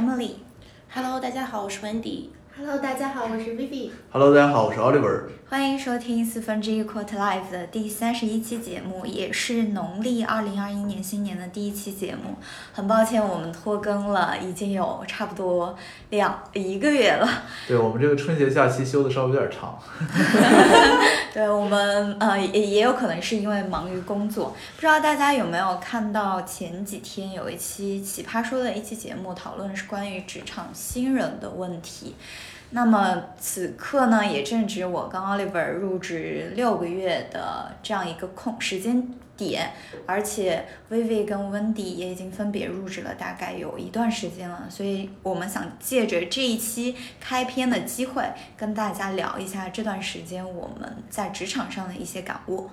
Emily。Hello，大家好，我是 Wendy。Hello，大家好，我是 Vivi。Hello，大家好，我是 Oliver。欢迎收听四分之一 Quarter Life 的第三十一期节目，也是农历二零二一年新年的第一期节目。很抱歉，我们拖更了，已经有差不多两一个月了。对我们这个春节假期休的稍微有点长。对我们呃也也有可能是因为忙于工作，不知道大家有没有看到前几天有一期奇葩说的一期节目，讨论是关于职场新人的问题。那么此刻呢，也正值我跟 Oliver 入职六个月的这样一个空时间点，而且 Vivi 跟 Wendy 也已经分别入职了大概有一段时间了，所以我们想借着这一期开篇的机会，跟大家聊一下这段时间我们在职场上的一些感悟。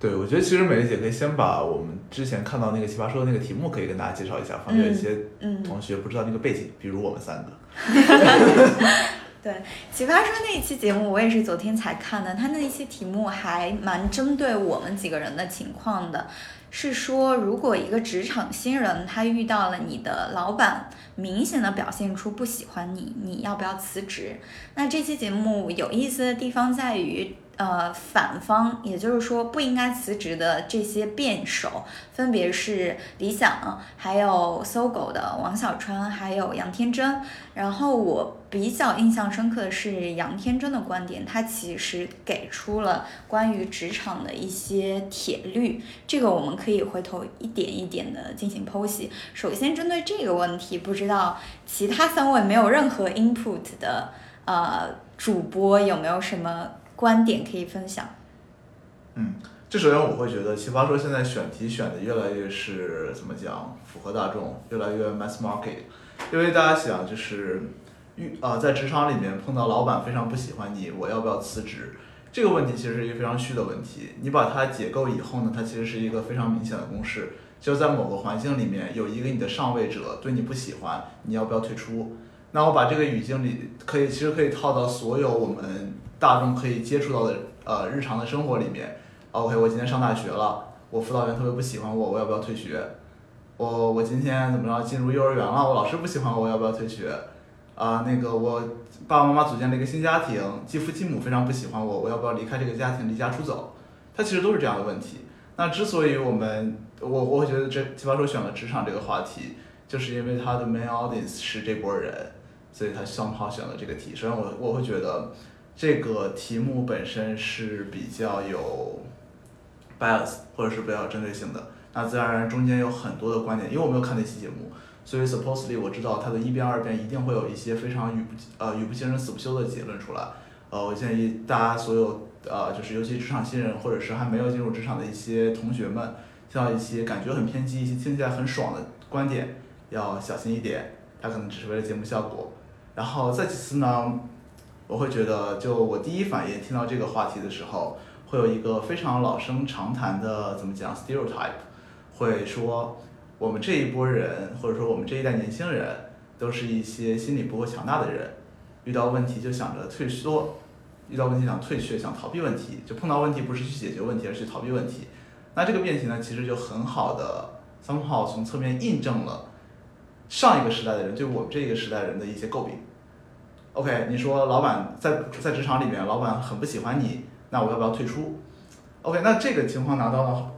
对，我觉得其实美丽姐可以先把我们之前看到那个奇葩说的那个题目可以跟大家介绍一下，方便一些同学不知道那个背景，比如我们三个。对，奇葩说那一期节目我也是昨天才看的，他那一期题目还蛮针对我们几个人的情况的，是说如果一个职场新人他遇到了你的老板明显的表现出不喜欢你，你要不要辞职？那这期节目有意思的地方在于。呃，反方，也就是说不应该辞职的这些辩手，分别是理想，还有搜狗的王小川，还有杨天真。然后我比较印象深刻的是杨天真的观点，他其实给出了关于职场的一些铁律，这个我们可以回头一点一点的进行剖析。首先针对这个问题，不知道其他三位没有任何 input 的呃主播有没有什么？观点可以分享。嗯，这首先我会觉得奇葩说现在选题选的越来越是怎么讲，符合大众，越来越 mass market。因为大家想就是遇啊在职场里面碰到老板非常不喜欢你，我要不要辞职？这个问题其实是一个非常虚的问题。你把它解构以后呢，它其实是一个非常明显的公式，就在某个环境里面有一个你的上位者对你不喜欢，你要不要退出？那我把这个语境里可以其实可以套到所有我们。大众可以接触到的呃日常的生活里面，OK，我今天上大学了，我辅导员特别不喜欢我，我要不要退学？我我今天怎么着进入幼儿园了，我老师不喜欢我，我要不要退学？啊，那个我爸爸妈妈组建了一个新家庭，继父继母非常不喜欢我，我要不要离开这个家庭，离家出走？它其实都是这样的问题。那之所以我们我我会觉得这奇葩说选了职场这个话题，就是因为他的 main audience 是这波人，所以他双炮选了这个题。首先我我会觉得。这个题目本身是比较有 bias 或者是比较有针对性的，那自然而然中间有很多的观点，因为我没有看那期节目，所以 supposedly 我知道它的一边二边一定会有一些非常语不呃语不惊人死不休的结论出来，呃，我建议大家所有呃就是尤其职场新人或者是还没有进入职场的一些同学们，听到一些感觉很偏激、一些听起来很爽的观点，要小心一点，它可能只是为了节目效果，然后再其次呢。我会觉得，就我第一反应听到这个话题的时候，会有一个非常老生常谈的怎么讲 stereotype，会说我们这一波人或者说我们这一代年轻人都是一些心理不够强大的人，遇到问题就想着退缩，遇到问题想退却想逃避问题，就碰到问题不是去解决问题而是去逃避问题。那这个辩题呢，其实就很好的 somehow 从侧面印证了上一个时代的人对我们这个时代人的一些诟病。OK，你说老板在在职场里面，老板很不喜欢你，那我要不要退出？OK，那这个情况拿到了，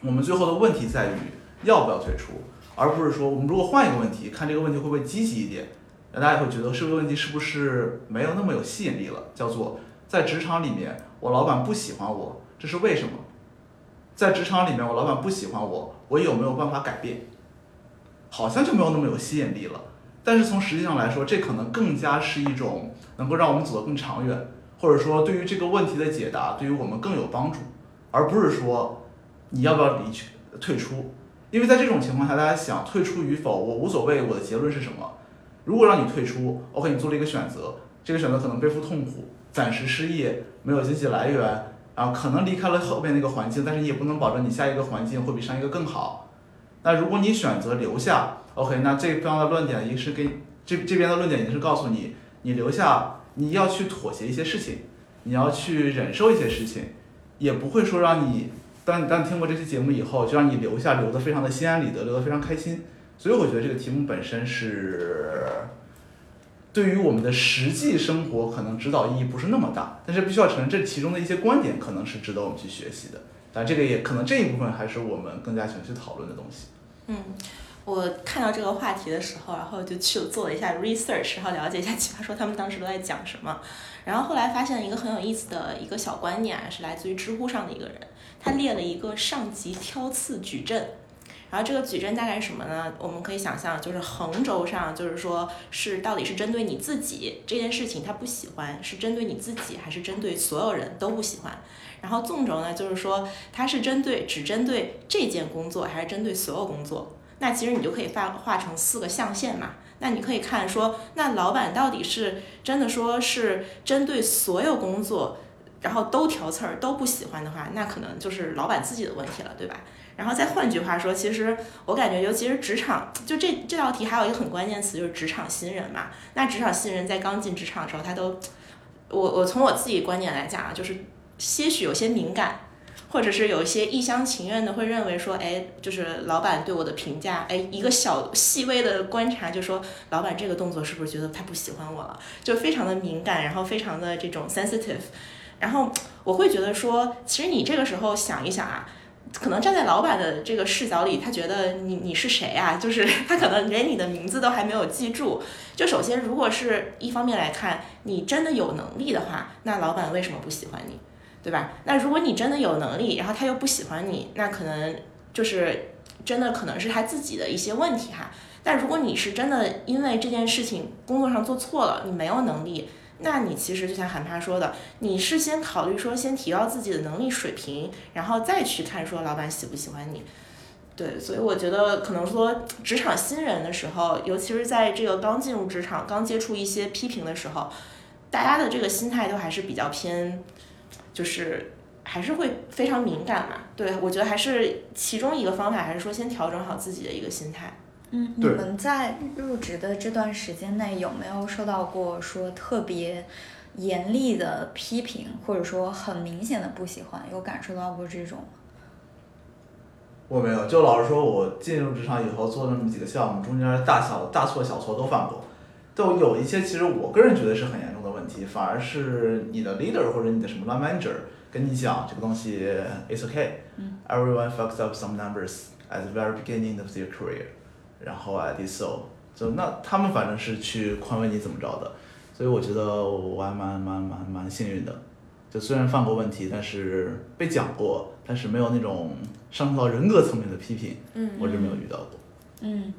我们最后的问题在于要不要退出，而不是说我们如果换一个问题，看这个问题会不会积极一点，那大家会觉得这个问题是不是没有那么有吸引力了？叫做在职场里面，我老板不喜欢我，这是为什么？在职场里面，我老板不喜欢我，我有没有办法改变？好像就没有那么有吸引力了。但是从实际上来说，这可能更加是一种能够让我们走得更长远，或者说对于这个问题的解答，对于我们更有帮助，而不是说你要不要离去退出。因为在这种情况下，大家想退出与否，我无所谓。我的结论是什么？如果让你退出，OK，你做了一个选择，这个选择可能背负痛苦，暂时失业，没有经济来源，然后可能离开了后面那个环境，但是你也不能保证你下一个环境会比上一个更好。那如果你选择留下，OK，那这方的论点也是给这这边的论点也是告诉你，你留下你要去妥协一些事情，你要去忍受一些事情，也不会说让你当当听过这期节目以后就让你留下留的非常的心安理得，留的非常开心。所以我觉得这个题目本身是对于我们的实际生活可能指导意义不是那么大，但是必须要承认这其中的一些观点可能是值得我们去学习的。但这个也可能这一部分还是我们更加喜欢去讨论的东西。嗯，我看到这个话题的时候，然后就去做了一下 research，然后了解一下奇葩说他们当时都在讲什么。然后后来发现一个很有意思的一个小观念，是来自于知乎上的一个人，他列了一个上级挑刺矩阵。然后这个矩阵大概是什么呢？我们可以想象，就是横轴上就是说是到底是针对你自己这件事情他不喜欢，是针对你自己还是针对所有人都不喜欢？然后纵轴呢，就是说它是针对只针对这件工作还是针对所有工作？那其实你就可以画画成四个象限嘛。那你可以看说，那老板到底是真的说是针对所有工作，然后都挑刺儿都不喜欢的话，那可能就是老板自己的问题了，对吧？然后再换句话说，其实我感觉，尤其是职场，就这这道题还有一个很关键词，就是职场新人嘛。那职场新人在刚进职场的时候，他都，我我从我自己观点来讲啊，就是些许有些敏感，或者是有一些一厢情愿的会认为说，哎，就是老板对我的评价，哎，一个小细微的观察就说，老板这个动作是不是觉得他不喜欢我了，就非常的敏感，然后非常的这种 sensitive，然后我会觉得说，其实你这个时候想一想啊。可能站在老板的这个视角里，他觉得你你是谁啊？就是 他可能连你的名字都还没有记住。就首先，如果是一方面来看，你真的有能力的话，那老板为什么不喜欢你，对吧？那如果你真的有能力，然后他又不喜欢你，那可能就是真的可能是他自己的一些问题哈。但如果你是真的因为这件事情工作上做错了，你没有能力。那你其实就像韩帕说的，你是先考虑说先提高自己的能力水平，然后再去看说老板喜不喜欢你。对，所以我觉得可能说职场新人的时候，尤其是在这个刚进入职场、刚接触一些批评的时候，大家的这个心态都还是比较偏，就是还是会非常敏感嘛。对我觉得还是其中一个方法，还是说先调整好自己的一个心态。嗯，你们在入职的这段时间内有没有受到过说特别严厉的批评，或者说很明显的不喜欢？有感受到过这种吗？我没有，就老实说，我进入职场以后做那么几个项目，中间大小大错小错都犯过，都有一些其实我个人觉得是很严重的问题，反而是你的 leader 或者你的什么 line manager 跟你讲这个东西 it's okay，everyone fucks up some numbers at the very beginning of their career。然后 I did so，就那他们反正是去宽慰你怎么着的，所以我觉得我还蛮蛮蛮蛮幸运的，就虽然犯过问题，但是被讲过，但是没有那种上升到人格层面的批评，嗯，我是没有遇到过。嗯，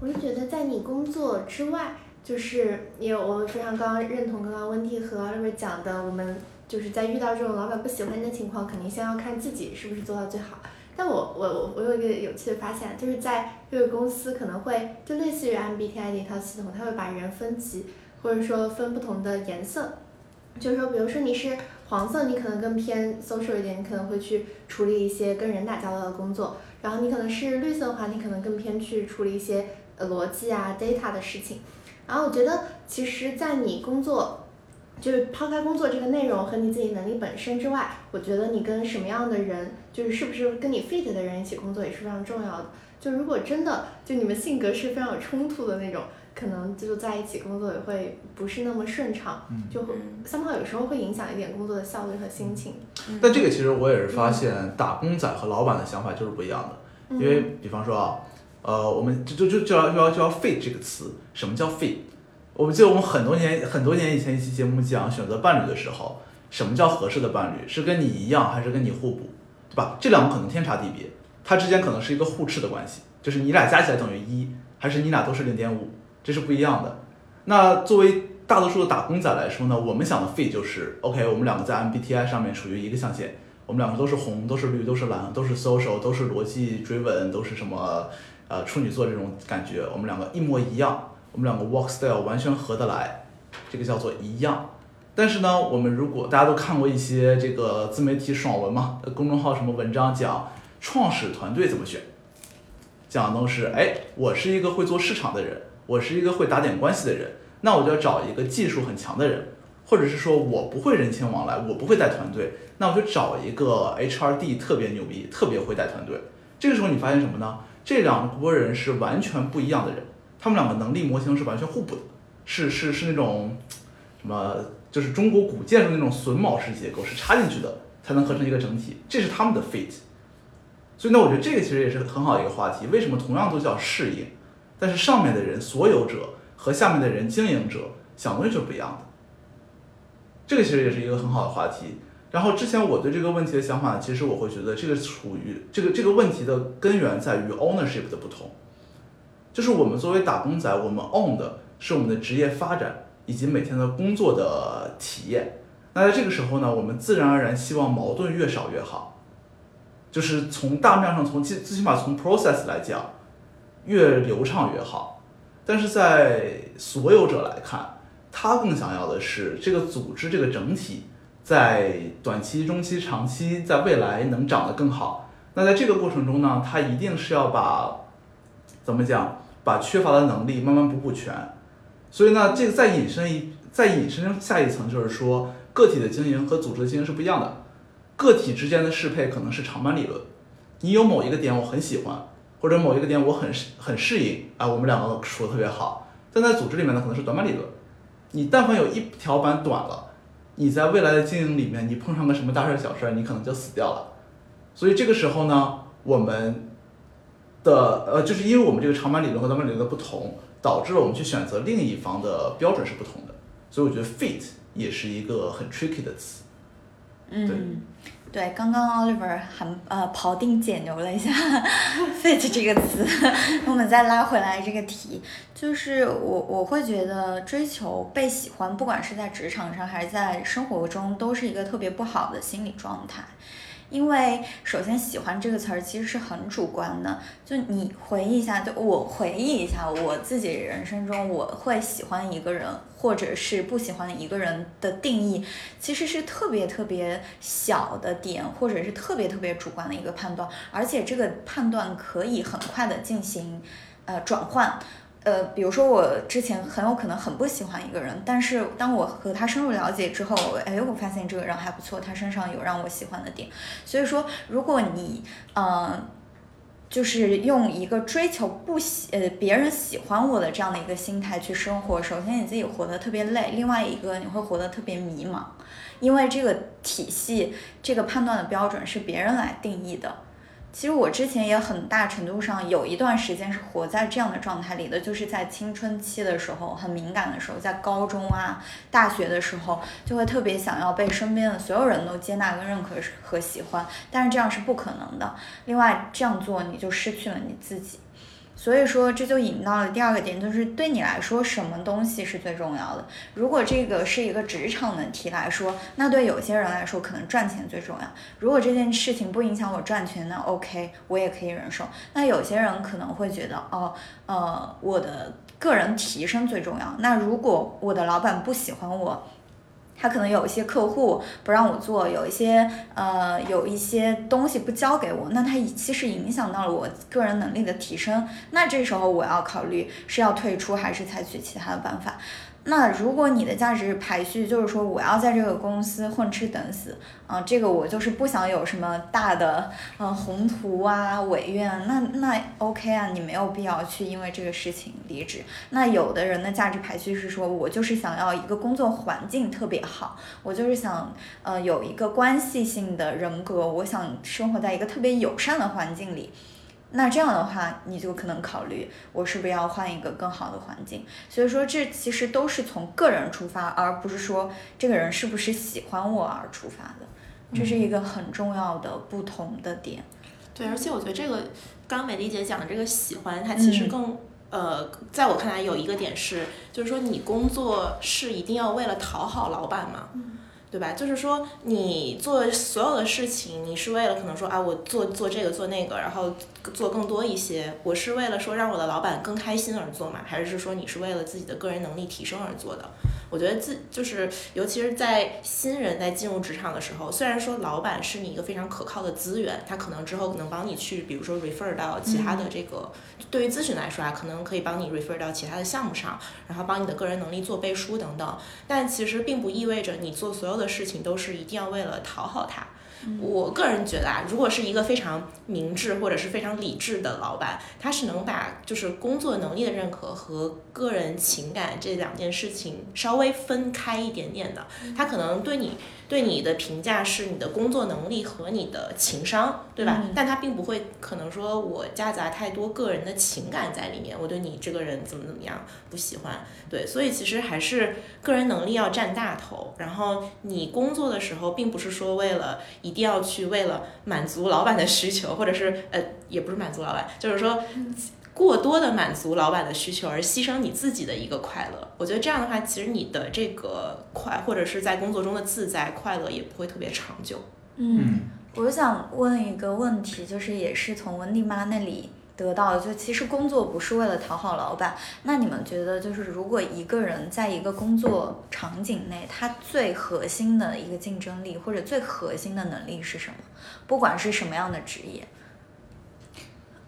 我是觉得在你工作之外，就是也有我非常刚刚认同刚刚温蒂和 Oliver 讲的，我们就是在遇到这种老板不喜欢你的情况，肯定先要看自己是不是做到最好。但我我我我有一个有趣的发现，就是在这个公司可能会就类似于 MBTI 的一套系统，它会把人分级，或者说分不同的颜色，就是说，比如说你是黄色，你可能更偏 social 一点，你可能会去处理一些跟人打交道的工作，然后你可能是绿色的话，你可能更偏去处理一些呃逻辑啊 data 的事情，然后我觉得其实，在你工作。就是抛开工作这个内容和你自己能力本身之外，我觉得你跟什么样的人，就是是不是跟你 fit 的人一起工作也是非常重要的。就如果真的就你们性格是非常有冲突的那种，可能就在一起工作也会不是那么顺畅，就会三炮有时候会影响一点工作的效率和心情。但这个其实我也是发现，打工仔和老板的想法就是不一样的。因为比方说啊，呃，我们就就就就要就要就要 fit 这个词，什么叫 fit？我们记得我们很多年很多年以前一期节目讲选择伴侣的时候，什么叫合适的伴侣？是跟你一样还是跟你互补，对吧？这两个可能天差地别，它之间可能是一个互斥的关系，就是你俩加起来等于一，还是你俩都是零点五，这是不一样的。那作为大多数的打工仔来说呢，我们想的 fit 就是 OK，我们两个在 MBTI 上面处于一个象限，我们两个都是红，都是绿，都是蓝，都是 social，都是逻辑追问，都是什么呃处女座这种感觉，我们两个一模一样。我们两个 work style 完全合得来，这个叫做一样。但是呢，我们如果大家都看过一些这个自媒体爽文嘛，公众号什么文章讲创始团队怎么选，讲的都是哎，我是一个会做市场的人，我是一个会打点关系的人，那我就要找一个技术很强的人，或者是说我不会人情往来，我不会带团队，那我就找一个 HRD 特别牛逼，特别会带团队。这个时候你发现什么呢？这两拨人是完全不一样的人，他们两个能力模型是完全互补的，是是是那种什么，就是中国古建筑那种榫卯式结构，是插进去的才能合成一个整体，这是他们的 fit。所以呢，我觉得这个其实也是很好一个话题。为什么同样都叫适应，但是上面的人所有者和下面的人经营者想东西就是不一样的。这个其实也是一个很好的话题。然后之前我对这个问题的想法，其实我会觉得这个处于这个这个问题的根源在于 ownership 的不同，就是我们作为打工仔，我们 own 的是我们的职业发展以及每天的工作的体验。那在这个时候呢，我们自然而然希望矛盾越少越好，就是从大面上从最最起码从 process 来讲，越流畅越好。但是在所有者来看，他更想要的是这个组织这个整体。在短期、中期、长期，在未来能长得更好。那在这个过程中呢，他一定是要把怎么讲，把缺乏的能力慢慢补补全。所以呢，这个再引申一，再引申下一层，就是说，个体的经营和组织的经营是不一样的。个体之间的适配可能是长板理论，你有某一个点我很喜欢，或者某一个点我很很适应，啊，我们两个处的特别好。但在组织里面呢，可能是短板理论，你但凡有一条板短了。你在未来的经营里面，你碰上个什么大事小事，你可能就死掉了。所以这个时候呢，我们的呃，就是因为我们这个长板理论和短板理论的不同，导致了我们去选择另一方的标准是不同的。所以我觉得 fit 也是一个很 tricky 的词。嗯。对，对刚刚 Oliver 还呃庖丁解牛了一下 “fit” 这个词，我们再拉回来这个题，就是我我会觉得追求被喜欢，不管是在职场上还是在生活中，都是一个特别不好的心理状态。因为首先，喜欢这个词儿其实是很主观的。就你回忆一下，就我回忆一下我自己人生中，我会喜欢一个人，或者是不喜欢一个人的定义，其实是特别特别小的点，或者是特别特别主观的一个判断，而且这个判断可以很快的进行呃转换。呃，比如说我之前很有可能很不喜欢一个人，但是当我和他深入了解之后，哎，我发现这个人还不错，他身上有让我喜欢的点。所以说，如果你，嗯，就是用一个追求不喜呃别人喜欢我的这样的一个心态去生活，首先你自己活得特别累，另外一个你会活得特别迷茫，因为这个体系这个判断的标准是别人来定义的。其实我之前也很大程度上有一段时间是活在这样的状态里的，就是在青春期的时候很敏感的时候，在高中啊、大学的时候，就会特别想要被身边的所有人都接纳跟认可和喜欢，但是这样是不可能的。另外，这样做你就失去了你自己。所以说，这就引到了第二个点，就是对你来说，什么东西是最重要的？如果这个是一个职场的题来说，那对有些人来说，可能赚钱最重要。如果这件事情不影响我赚钱，那 OK，我也可以忍受。那有些人可能会觉得，哦，呃，我的个人提升最重要。那如果我的老板不喜欢我，他可能有一些客户不让我做，有一些呃有一些东西不交给我，那他其实影响到了我个人能力的提升，那这时候我要考虑是要退出还是采取其他的办法。那如果你的价值排序就是说我要在这个公司混吃等死，啊，这个我就是不想有什么大的呃宏图啊伟愿，那那 OK 啊，你没有必要去因为这个事情离职。那有的人的价值排序是说我就是想要一个工作环境特别好，我就是想呃有一个关系性的人格，我想生活在一个特别友善的环境里。那这样的话，你就可能考虑我是不是要换一个更好的环境。所以说，这其实都是从个人出发，而不是说这个人是不是喜欢我而出发的。这是一个很重要的不同的点。对，而且我觉得这个刚刚美丽姐讲的这个喜欢，它其实更呃，在我看来有一个点是，就是说你工作是一定要为了讨好老板吗？对吧？就是说，你做所有的事情，你是为了可能说啊，我做做这个做那个，然后做更多一些。我是为了说让我的老板更开心而做嘛？还是说你是为了自己的个人能力提升而做的？我觉得自就是，尤其是在新人在进入职场的时候，虽然说老板是你一个非常可靠的资源，他可能之后能帮你去，比如说 refer 到其他的这个，对于咨询来说啊，可能可以帮你 refer 到其他的项目上，然后帮你的个人能力做背书等等。但其实并不意味着你做所有的事情都是一定要为了讨好他。我个人觉得啊，如果是一个非常明智或者是非常理智的老板，他是能把就是工作能力的认可和个人情感这两件事情稍微分开一点点的。他可能对你对你的评价是你的工作能力和你的情商，对吧？嗯但他并不会可能说我夹杂太多个人的情感在里面，我对你这个人怎么怎么样不喜欢。对，所以其实还是个人能力要占大头。然后你工作的时候，并不是说为了一定要去为了满足老板的需求，或者是呃，也不是满足老板，就是说。过多的满足老板的需求，而牺牲你自己的一个快乐，我觉得这样的话，其实你的这个快，或者是在工作中的自在快乐，也不会特别长久。嗯，我想问一个问题，就是也是从温蒂妈那里得到的，就其实工作不是为了讨好老板。那你们觉得，就是如果一个人在一个工作场景内，他最核心的一个竞争力或者最核心的能力是什么？不管是什么样的职业，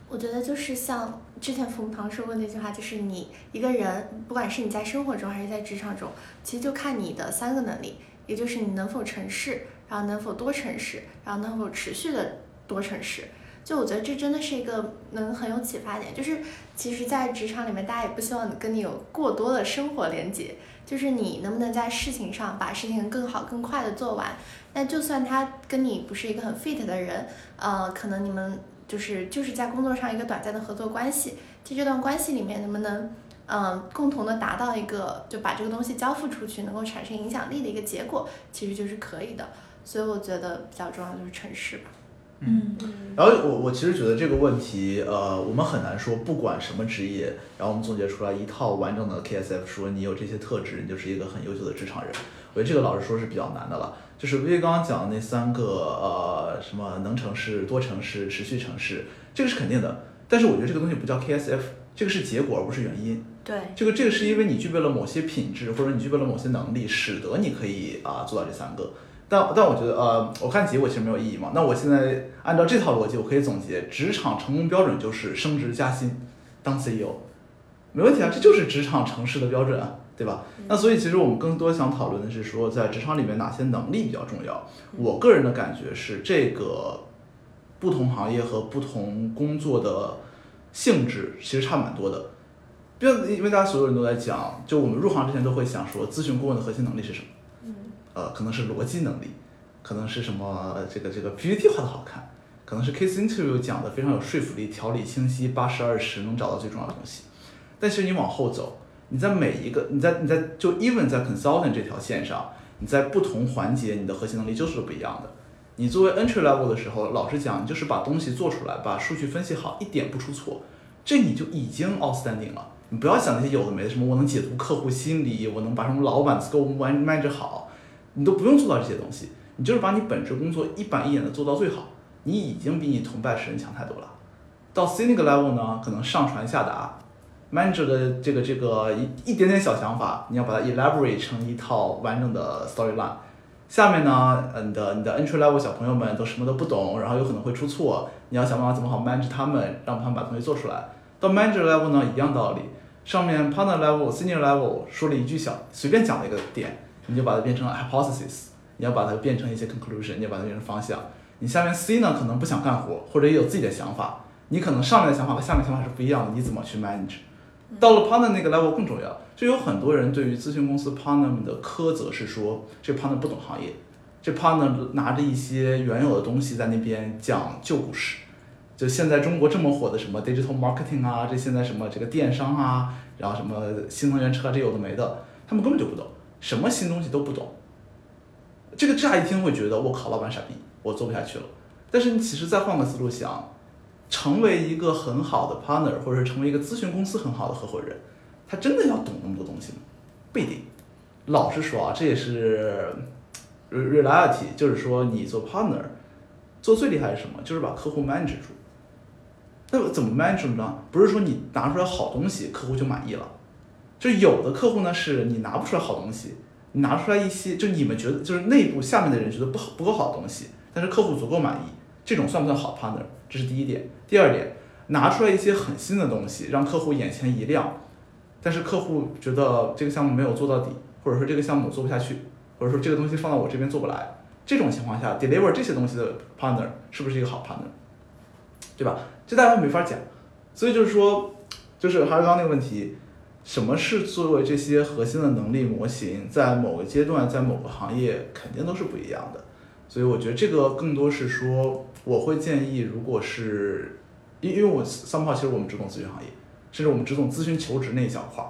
我觉得就是像之前冯唐说过那句话，就是你一个人，不管是你在生活中还是在职场中，其实就看你的三个能力，也就是你能否成事，然后能否多成事，然后能否持续的多成事。就我觉得这真的是一个能很有启发点，就是其实，在职场里面，大家也不希望你跟你有过多的生活连接，就是你能不能在事情上把事情更好、更快的做完。那就算他跟你不是一个很 fit 的人，呃，可能你们就是就是在工作上一个短暂的合作关系，在这段关系里面能不能，嗯、共同的达到一个就把这个东西交付出去，能够产生影响力的一个结果，其实就是可以的。所以我觉得比较重要的就是诚实吧。嗯然后我我其实觉得这个问题，呃，我们很难说，不管什么职业，然后我们总结出来一套完整的 KSF，说你有这些特质，你就是一个很优秀的职场人。我觉得这个老实说是比较难的了。就是薇薇刚刚讲的那三个，呃，什么能城市、多城市、持续城市，这个是肯定的。但是我觉得这个东西不叫 KSF，这个是结果而不是原因。对，这个这个是因为你具备了某些品质，或者你具备了某些能力，使得你可以啊、做到这三个。但但我觉得呃，我看结果其实没有意义嘛。那我现在按照这套逻辑，我可以总结，职场成功标准就是升职加薪，当 CEO，没问题啊，这就是职场城市的标准啊，对吧？那所以其实我们更多想讨论的是说，在职场里面哪些能力比较重要。我个人的感觉是，这个不同行业和不同工作的性质其实差蛮多的。就因为大家所有人都在讲，就我们入行之前都会想说，咨询顾问的核心能力是什么？嗯呃，可能是逻辑能力，可能是什么这个这个 PPT 画的好看，可能是 case interview 讲的非常有说服力，条理清晰，八十二十能找到最重要的东西。但其实你往后走，你在每一个你在你在就 even 在 consultant 这条线上，你在不同环节你的核心能力就是不一样的。你作为 entry level 的时候，老实讲，你就是把东西做出来，把数据分析好，一点不出错，这你就已经 outstanding 了。你不要想那些有的没的，什么我能解读客户心理，我能把什么老板 scope manage 好，你都不用做到这些东西，你就是把你本职工作一板一眼的做到最好，你已经比你同拜师人强太多了。到 senior level 呢，可能上传下达，manager 的这个这个一一点点小想法，你要把它 elaborate 成一套完整的 storyline。下面呢，呃你的你的 entry level 小朋友们都什么都不懂，然后有可能会出错，你要想办法怎么好 manage 他们，让他们把东西做出来。到 manager level 呢，一样道理，上面 partner level、senior level 说了一句小，随便讲了一个点，你就把它变成 hypothesis，你要把它变成一些 conclusion，你要把它变成方向。你下面 C 呢，可能不想干活，或者也有自己的想法，你可能上面的想法和下面想法是不一样的，你怎么去 manage？到了 partner 那个 level 更重要，就有很多人对于咨询公司 partner 们的苛责是说，这 partner 不懂行业，这 partner 拿着一些原有的东西在那边讲旧故事。就现在中国这么火的什么 digital marketing 啊，这现在什么这个电商啊，然后什么新能源车，这有的没的，他们根本就不懂，什么新东西都不懂。这个乍一听会觉得我靠，老板傻逼，我做不下去了。但是你其实再换个思路想，成为一个很好的 partner，或者是成为一个咨询公司很好的合伙人，他真的要懂那么多东西吗？不一定。老实说啊，这也是 re- reality，就是说你做 partner，做最厉害是什么？就是把客户 manage 住。那怎么 manage 呢？不是说你拿出来好东西，客户就满意了。就有的客户呢，是你拿不出来好东西，你拿出来一些，就你们觉得就是内部下面的人觉得不好不够好的东西，但是客户足够满意，这种算不算好 partner？这是第一点。第二点，拿出来一些很新的东西，让客户眼前一亮，但是客户觉得这个项目没有做到底，或者说这个项目做不下去，或者说这个东西放到我这边做不来，这种情况下，deliver 这些东西的 partner 是不是一个好 partner？对吧？这大家没法讲，所以就是说，就是还是刚刚那个问题，什么是作为这些核心的能力模型，在某个阶段，在某个行业肯定都是不一样的。所以我觉得这个更多是说，我会建议，如果是，因因为我三炮其实我们只懂咨询行业，甚至我们只懂咨询求职那一小块儿，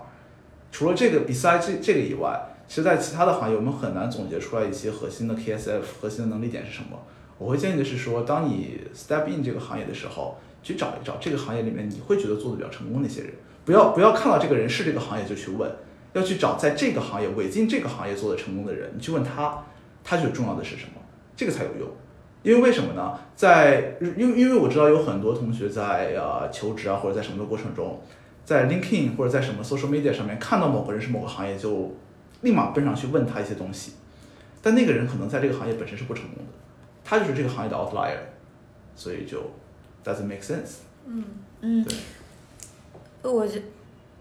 除了这个，beside 这这个以外，其实在其他的行业我们很难总结出来一些核心的 KSF 核心的能力点是什么。我会建议的是说，当你 step in 这个行业的时候，去找一找这个行业里面你会觉得做的比较成功的一些人，不要不要看到这个人是这个行业就去问，要去找在这个行业尾进这个行业做的成功的人，你去问他，他觉得重要的是什么，这个才有用。因为为什么呢？在因为因为我知道有很多同学在呃求职啊或者在什么的过程中，在 LinkedIn 或者在什么 social media 上面看到某个人是某个行业，就立马奔上去问他一些东西，但那个人可能在这个行业本身是不成功的。他就是这个行业的 outlier，所以就 doesn't make sense。嗯嗯对，我觉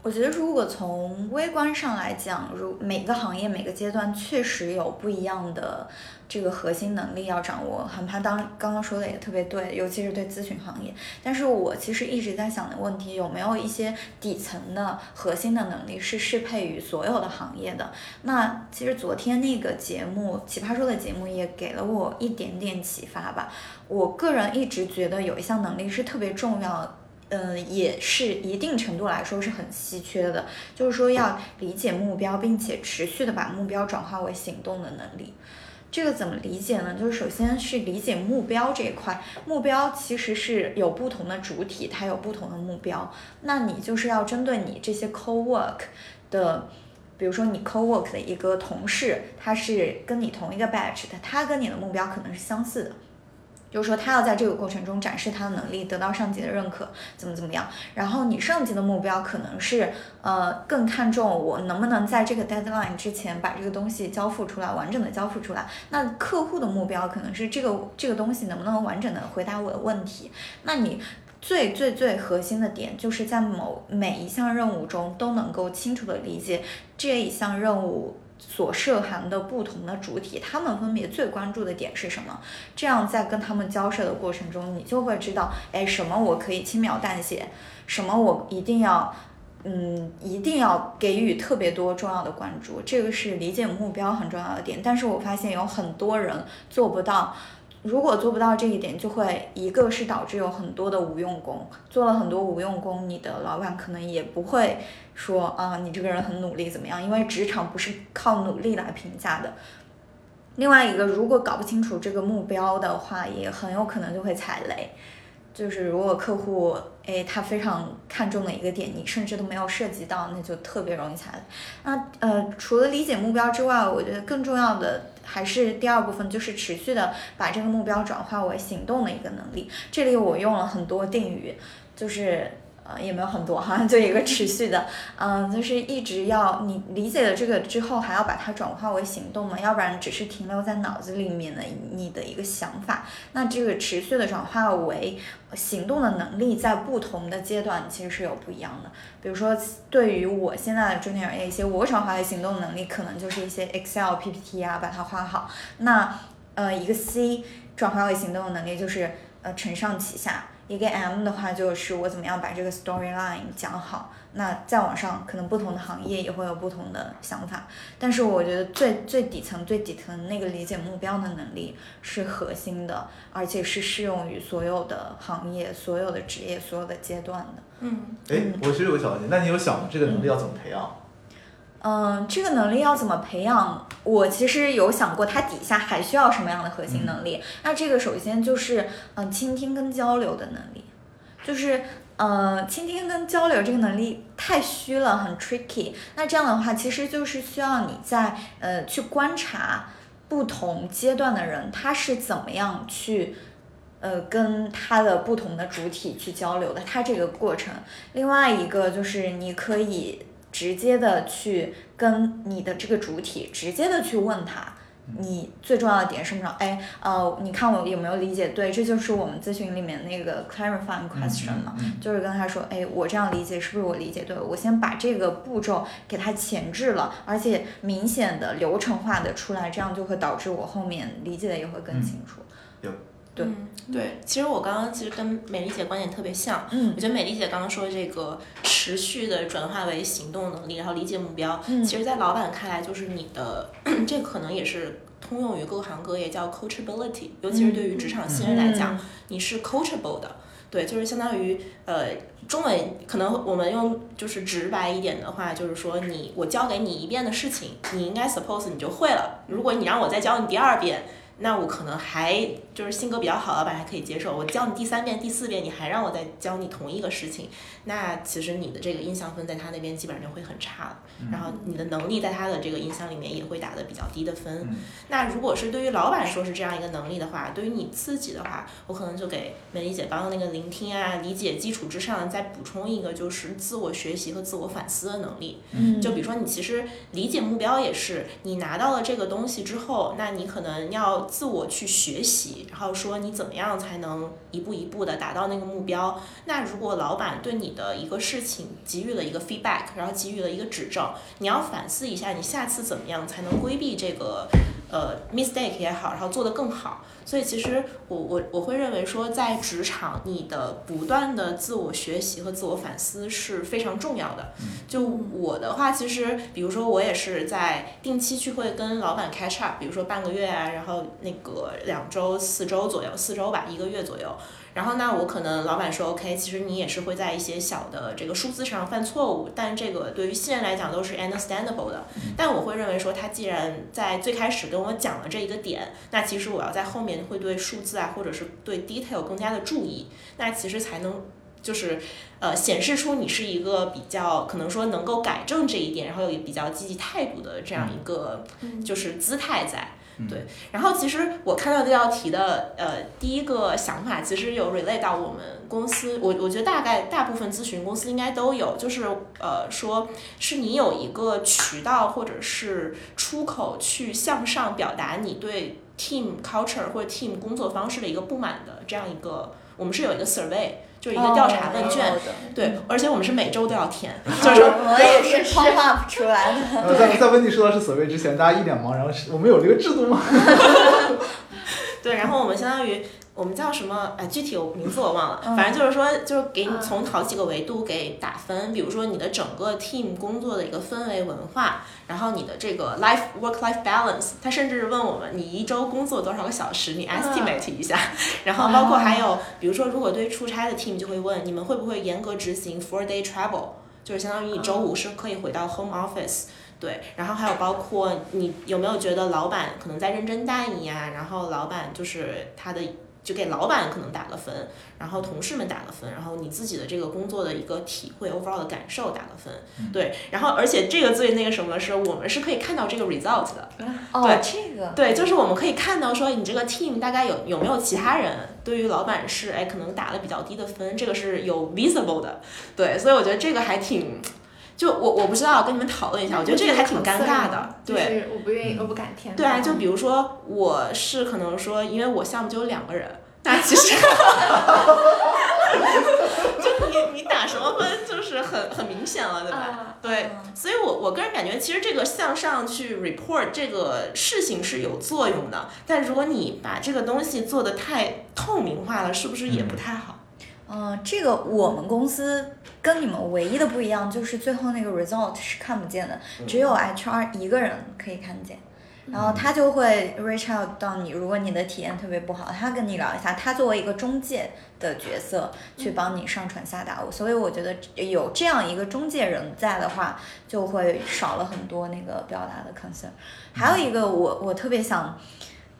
我觉得如果从微观上来讲，如每个行业每个阶段确实有不一样的这个核心能力要掌握。很怕当刚刚说的也特别对，尤其是对咨询行业。但是我其实一直在想的问题，有没有一些底层的核心的能力是适配于所有的行业的？那其实昨天那个节目《奇葩说》的节目也给了我一点点启发吧。我个人一直觉得有一项能力是特别重要的。嗯，也是一定程度来说是很稀缺的，就是说要理解目标，并且持续的把目标转化为行动的能力。这个怎么理解呢？就是首先是理解目标这一块，目标其实是有不同的主体，它有不同的目标。那你就是要针对你这些 co work 的，比如说你 co work 的一个同事，他是跟你同一个 batch 的，他跟你的目标可能是相似的。就是说，他要在这个过程中展示他的能力，得到上级的认可，怎么怎么样。然后你上级的目标可能是，呃，更看重我能不能在这个 deadline 之前把这个东西交付出来，完整的交付出来。那客户的目标可能是这个这个东西能不能完整的回答我的问题。那你最最最核心的点，就是在某每一项任务中都能够清楚的理解这一项任务。所涉含的不同的主体，他们分别最关注的点是什么？这样在跟他们交涉的过程中，你就会知道，哎，什么我可以轻描淡写，什么我一定要，嗯，一定要给予特别多重要的关注。这个是理解目标很重要的点。但是我发现有很多人做不到。如果做不到这一点，就会一个是导致有很多的无用功，做了很多无用功，你的老板可能也不会说啊，你这个人很努力怎么样？因为职场不是靠努力来评价的。另外一个，如果搞不清楚这个目标的话，也很有可能就会踩雷。就是如果客户诶他非常看重的一个点，你甚至都没有涉及到，那就特别容易踩雷。那呃，除了理解目标之外，我觉得更重要的还是第二部分，就是持续的把这个目标转化为行动的一个能力。这里我用了很多定语，就是。呃，也没有很多哈，就一个持续的，嗯，就是一直要你理解了这个之后，还要把它转化为行动嘛，要不然只是停留在脑子里面的你的一个想法。那这个持续的转化为行动的能力，在不同的阶段其实是有不一样的。比如说，对于我现在的 junior A 一些，我转化为行动能力，可能就是一些 Excel、PPT 啊，把它画好。那呃，一个 C 转化为行动的能力，就是呃，承上启下。一个 M 的话，就是我怎么样把这个 storyline 讲好。那再往上，可能不同的行业也会有不同的想法。但是我觉得最最底层、最底层那个理解目标的能力是核心的，而且是适用于所有的行业、所有的职业、所有的阶段的。嗯，哎，我其实有个小问题，那你有想这个能力要怎么培养？嗯，这个能力要怎么培养？我其实有想过，它底下还需要什么样的核心能力？那这个首先就是嗯，倾听跟交流的能力，就是呃，倾听跟交流这个能力太虚了，很 tricky。那这样的话，其实就是需要你在呃去观察不同阶段的人，他是怎么样去呃跟他的不同的主体去交流的，他这个过程。另外一个就是你可以。直接的去跟你的这个主体直接的去问他。你最重要的点是什么？哎，呃，你看我有没有理解对？这就是我们咨询里面那个 clarifying question 嘛，嗯就是跟他说，哎，我这样理解是不是我理解对？我先把这个步骤给它前置了，而且明显的流程化的出来，这样就会导致我后面理解的也会更清楚。对嗯对，其实我刚刚其实跟美丽姐观点特别像。嗯我觉得美丽姐刚刚说这个持续的转化为行动能力，然后理解目标，嗯其实，在老板看来，就是你的 这可能也是通用于各行各业，叫 coachability，尤其是对于职场新人来讲，嗯你是 coachable 的。对，就是相当于呃，中文可能我们用就是直白一点的话，就是说你我教给你一遍的事情，你应该 suppose 你就会了。如果你让我再教你第二遍，那我可能还就是性格比较好，老板还可以接受。我教你第三遍、第四遍，你还让我再教你同一个事情，那其实你的这个印象分在他那边基本上就会很差了。然后你的能力在他的这个印象里面也会打的比较低的分。嗯那如果是对于老板说是这样一个能力的话，对于你自己的话，我可能就给美丽姐刚刚那个聆听啊、理解基础之上，再补充一个就是自我学习和自我反思的能力。嗯，就比如说，你其实理解目标也是，你拿到了这个东西之后，那你可能要自我去学习，然后说你怎么样才能一步一步的达到那个目标。那如果老板对你的一个事情给予了一个 feedback，然后给予了一个指正，你要反思一下，你下次怎么样才能规避这个呃 mistake 也好，然后做得更好。所以其实我我我会认为说，在职场你的不断的自我学习和自我反思是非常重要的。就我的话，其实比如说我也是在定期去会跟老板 catch up，比如说半个月啊，然后那个两周、四周左右，四周吧，一个月左右。然后那，我可能老板说 OK，其实你也是会在一些小的这个数字上犯错误，但这个对于新人来讲都是 understandable 的。但我会认为说，他既然在最开始跟我讲了这一个点，那其实我要在后面会对数字啊，或者是对 detail 更加的注意，那其实才能就是呃显示出你是一个比较可能说能够改正这一点，然后有一比较积极态度的这样一个就是姿态在。对，然后其实我看到这道题的呃第一个想法，其实有 relate 到我们公司，我我觉得大概大部分咨询公司应该都有，就是呃说是你有一个渠道或者是出口去向上表达你对 team culture 或者 team 工作方式的一个不满的这样一个，我们是有一个 survey，就一个调查问卷，对，而且我们是每周都要填，就是我也是 pop up 出来的。在在温蒂说到是所谓之前，大家一脸茫然，我们有这个制度吗？对，然后我们相当于我们叫什么？哎，具体我名字我忘了，嗯反正就是说，就是给你嗯从好几个维度给打分，比如说你的整个 team 工作的一个氛围文化，然后你的这个 life work life balance，他甚至问我们你一周工作多少个小时，你 estimate 一下，然后包括还有比如说如果对出差的 team 就会问你们会不会严格执行 four day travel，就是相当于你周五是可以回到 home office。对，然后还有包括你有没有觉得老板可能在认真带你呀、然后老板就是他的就给老板可能打个分，然后同事们打个分，然后你自己的这个工作的一个体会 overall 的感受打个分。对，然后而且这个最那个什么是我们是可以看到这个 result 的。哦对，这个对，就是我们可以看到说你这个 team 大概有有没有其他人对于老板是哎可能打了比较低的分，这个是有 visible 的。对，所以我觉得这个还挺。就我我不知道，跟你们讨论一下，我觉得这个还挺尴尬的，对，就是我不愿意，我不敢填。对啊，就比如说我是可能说，因为我项目就有两个人，那其实 就你你打什么分就是很很明显了，对吧？啊，对，所以我我个人感觉，其实这个向上去 report 这个事情是有作用的，但如果你把这个东西做的太透明化了，是不是也不太好？嗯，这个我们公司跟你们唯一的不一样就是最后那个 result 是看不见的，只有 HR 一个人可以看见。然后他就会 reach out 到你，如果你的体验特别不好，他跟你聊一下，他作为一个中介的角色去帮你上传下达。所以我觉得有这样一个中介人在的话，就会少了很多那个表达的 concern。还有一个我我特别想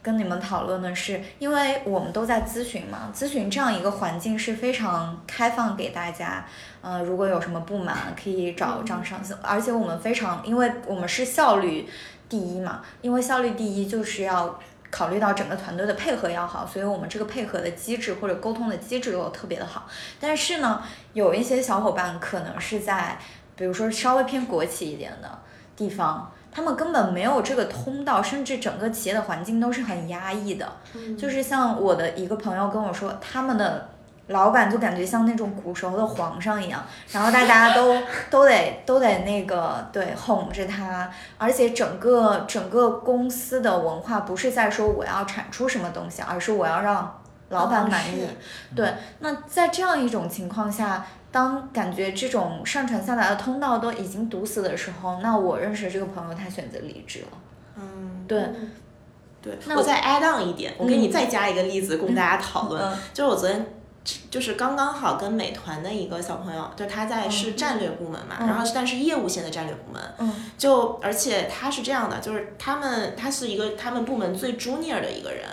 跟你们讨论的是，因为我们都在咨询嘛，咨询这样一个环境是非常开放给大家。呃，如果有什么不满，可以找张上司。而且我们非常，因为我们是效率第一嘛，因为效率第一就是要考虑到整个团队的配合要好，所以我们这个配合的机制或者沟通的机制又特别的好。但是呢，有一些小伙伴可能是在比如说稍微偏国企一点的地方，他们根本没有这个通道，甚至整个企业的环境都是很压抑的。嗯就是像我的一个朋友跟我说，他们的老板就感觉像那种古时候的皇上一样，然后大家都 都得都得那个对哄着他，而且整个整个公司的文化不是在说我要产出什么东西，而是我要让老板满意。对，那在这样一种情况下，当感觉这种上传下达的通道都已经堵死的时候，那我认识的这个朋友他选择离职了。嗯，对，嗯对，那我我再 add on 一点，我给你再加一个例子供大家讨论。嗯就是我昨天就是刚刚好跟美团的一个小朋友，就他在是战略部门嘛，嗯然后但是业务线的战略部门，嗯就而且他是这样的，就是他们他是一个他们部门最 junior 的一个人。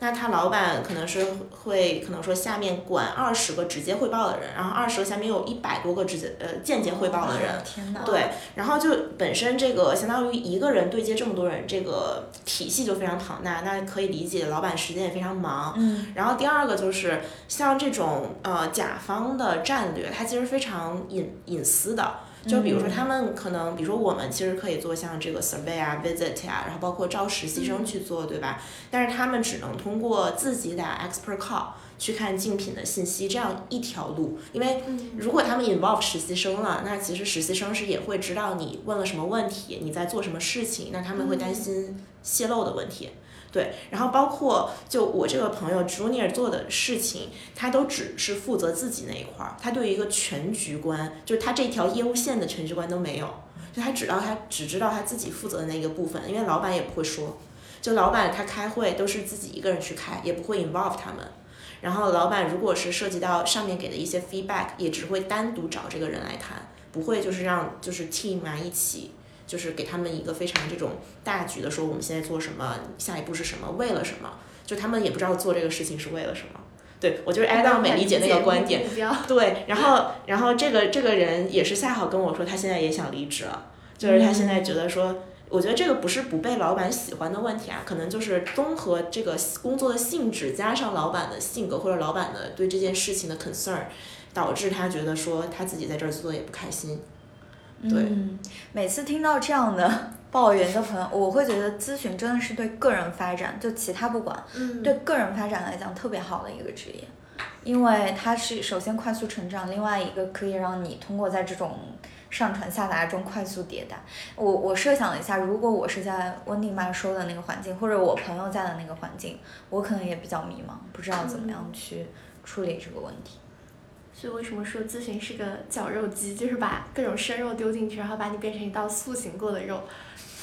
那他老板可能是会可能说下面管二十个直接汇报的人，然后二十个下面有一百多个直接呃间接汇报的人，天呐！对，然后就本身这个相当于一个人对接这么多人，这个体系就非常庞大，那可以理解老板时间也非常忙。嗯然后第二个就是像这种呃甲方的战略，它其实非常隐隐私的。就比如说他们可能，比如说我们其实可以做像这个 survey 啊、visit 啊，然后包括招实习生去做，对吧？但是他们只能通过自己打 expert call 去看竞品的信息，这样一条路。因为如果他们 involve 实习生了，那其实实习生是也会知道你问了什么问题，你在做什么事情，那他们会担心泄露的问题。对，然后包括就我这个朋友 Junior 做的事情，他都只是负责自己那一块儿，他对于一个全局观，就是他这条业务线的全局观都没有，就他只知道他只知道他自己负责的那个部分，因为老板也不会说，就老板他开会都是自己一个人去开，也不会 involve 他们。然后老板如果是涉及到上面给的一些 feedback，也只会单独找这个人来谈，不会就是让就是 team 啊一起，就是给他们一个非常这种大局的说我们现在做什么，下一步是什么，为了什么，就他们也不知道做这个事情是为了什么。对我就是 add on 美丽姐那个观点，对，然后然后这个这个人也是恰好跟我说，他现在也想离职了，就是他现在觉得说，我觉得这个不是不被老板喜欢的问题啊，可能就是综合这个工作的性质加上老板的性格或者老板的对这件事情的 concern，导致他觉得说他自己在这儿做的也不开心。对嗯，每次听到这样的 抱怨的朋友，我会觉得咨询真的是对个人发展，就其他不管，嗯对个人发展来讲特别好的一个职业，因为它是首先快速成长，另外一个可以让你通过在这种上传下达中快速迭代。我我设想了一下，如果我是在温蒂曼说的那个环境，或者我朋友在的那个环境，我可能也比较迷茫，不知道怎么样去处理这个问题。所以为什么说咨询是个绞肉机，就是把各种生肉丢进去，然后把你变成一道塑形过的肉。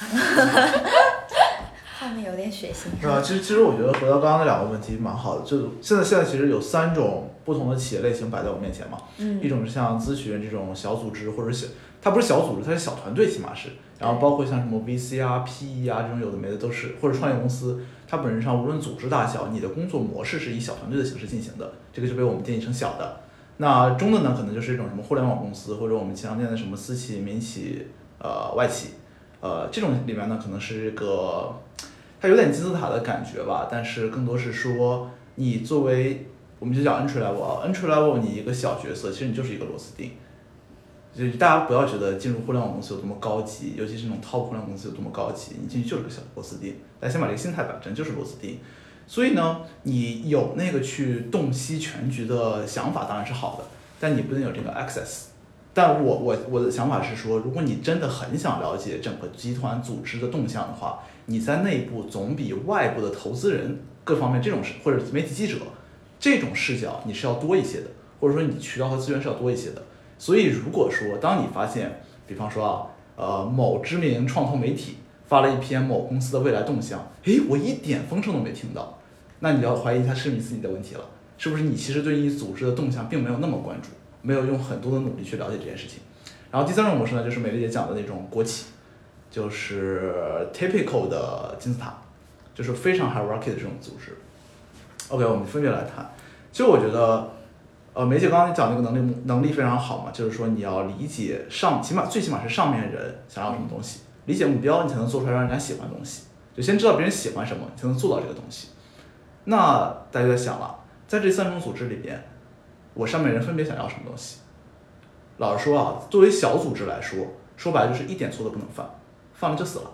画面有点血腥。是吧？其实其实我觉得回到刚刚那两个问题蛮好的，就现在现在其实有三种不同的企业类型摆在我面前嘛，嗯一种是像咨询这种小组织或者小，它不是小组织，它是小团队，起码是，然后包括像什么 VC 啊、PE 啊这种有的没的都是，或者创业公司，它本质上无论组织大小，你的工作模式是以小团队的形式进行的，这个就被我们定义成小的。那中的呢，可能就是一种什么互联网公司，或者我们经常见的什么私企、民企、呃外企，呃这种里面呢，可能是一个它有点金字塔的感觉吧，但是更多是说你作为我们就叫 entry level 啊，entry level 你一个小角色，其实你就是一个螺丝钉。就大家不要觉得进入互联网公司有多么高级，尤其是那种 top 互联网公司有多么高级，你进去就是个小螺丝钉。大家先把这个心态摆正，就是螺丝钉。所以呢，你有那个去洞悉全局的想法当然是好的，但你不能有这个 access。但我我我的想法是说，如果你真的很想了解整个集团组织的动向的话，你在内部总比外部的投资人各方面这种视或者媒体记者这种视角你是要多一些的，或者说你渠道和资源是要多一些的。所以如果说当你发现，比方说啊，呃，某知名创投媒体发了一篇某公司的未来动向，诶，我一点风声都没听到，那你要怀疑一下是你自己的问题了，是不是你其实对于组织的动向并没有那么关注，没有用很多的努力去了解这件事情。然后第三种模式呢，就是美丽姐讲的那种国企，就是 typical 的金字塔，就是非常 hierarchy 的这种组织。OK，我们分别来谈。其实我觉得，呃，梅姐刚刚讲那个能力能力非常好嘛，就是说你要理解上，起码最起码是上面人想要什么东西，理解目标，你才能做出来让人家喜欢的东西。就先知道别人喜欢什么，你才能做到这个东西。那大家在想了，在这三种组织里边，我上面人分别想要什么东西？老实说啊，作为小组织来说，说白了就是一点错都不能犯，犯了就死了，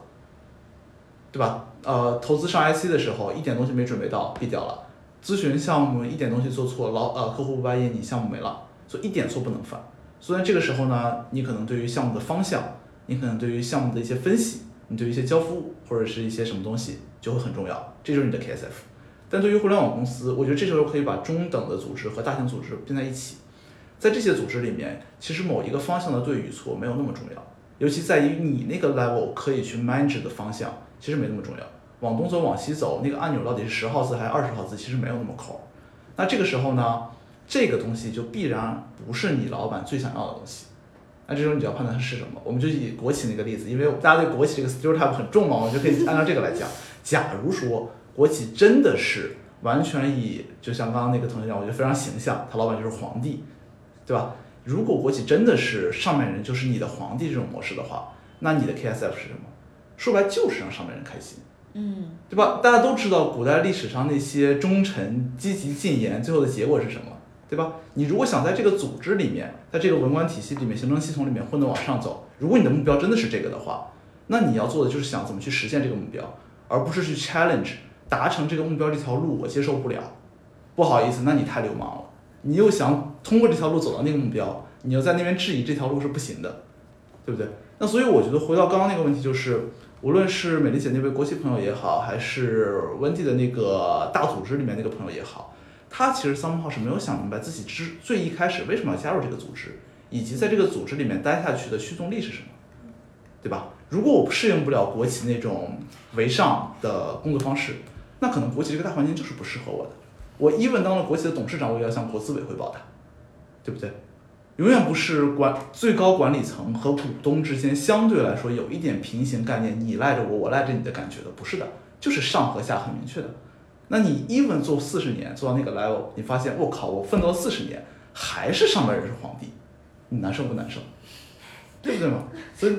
对吧？呃，投资上 IC 的时候，一点东西没准备到，毙掉了；咨询项目一点东西做错，老呃客户不满意，你项目没了，所以一点错不能犯。所以这个时候呢，你可能对于项目的方向，你可能对于项目的一些分析，你对于一些交付或者是一些什么东西就会很重要，这就是你的 KSF。但对于互联网公司，我觉得这时候可以把中等的组织和大型组织并在一起。在这些组织里面，其实某一个方向的对与错没有那么重要，尤其在于你那个 level 可以去 manage 的方向，其实没那么重要。往东走，往西走，那个按钮到底是十号字还是二十号字，其实没有那么抠。那这个时候呢，这个东西就必然不是你老板最想要的东西。那这时候你就要判断它是什么。我们就以国企那个例子，因为大家对国企这个 stereotype 很重嘛，我们就可以按照这个来讲。假如说国企真的是完全以，就像刚刚那个同学讲，我觉得非常形象，他老板就是皇帝。对吧？如果国企真的是上面人就是你的皇帝这种模式的话，那你的 KSF 是什么？说白就是让上面人开心，嗯，对吧？大家都知道古代历史上那些忠臣积极进言，最后的结果是什么？对吧？你如果想在这个组织里面，在这个文官体系里面、行政系统里面混得往上走，如果你的目标真的是这个的话，那你要做的就是想怎么去实现这个目标，而不是去 challenge 达成这个目标这条路我接受不了。不好意思，那你太流氓了。你又想通过这条路走到那个目标，你又在那边质疑这条路是不行的，对不对？那所以我觉得回到刚刚那个问题，就是无论是美丽姐那位国企朋友也好，还是温蒂的那个大组织里面那个朋友也好，他其实 somehow 是没有想明白自己之最一开始为什么要加入这个组织，以及在这个组织里面待下去的驱动力是什么，对吧？如果我适应不了国企那种为上的工作方式，那可能国企这个大环境就是不适合我的。我 even 当了国企的董事长，我也要向国资委汇报的，对不对？永远不是管最高管理层和股东之间相对来说有一点平行概念，你赖着我，我赖着你的感觉的，不是的，就是上和下很明确的。那你 even 做四十年做到那个 level，你发现我靠，我奋斗了四十年还是上面人是皇帝，你难受不难受？对不对嘛？所以，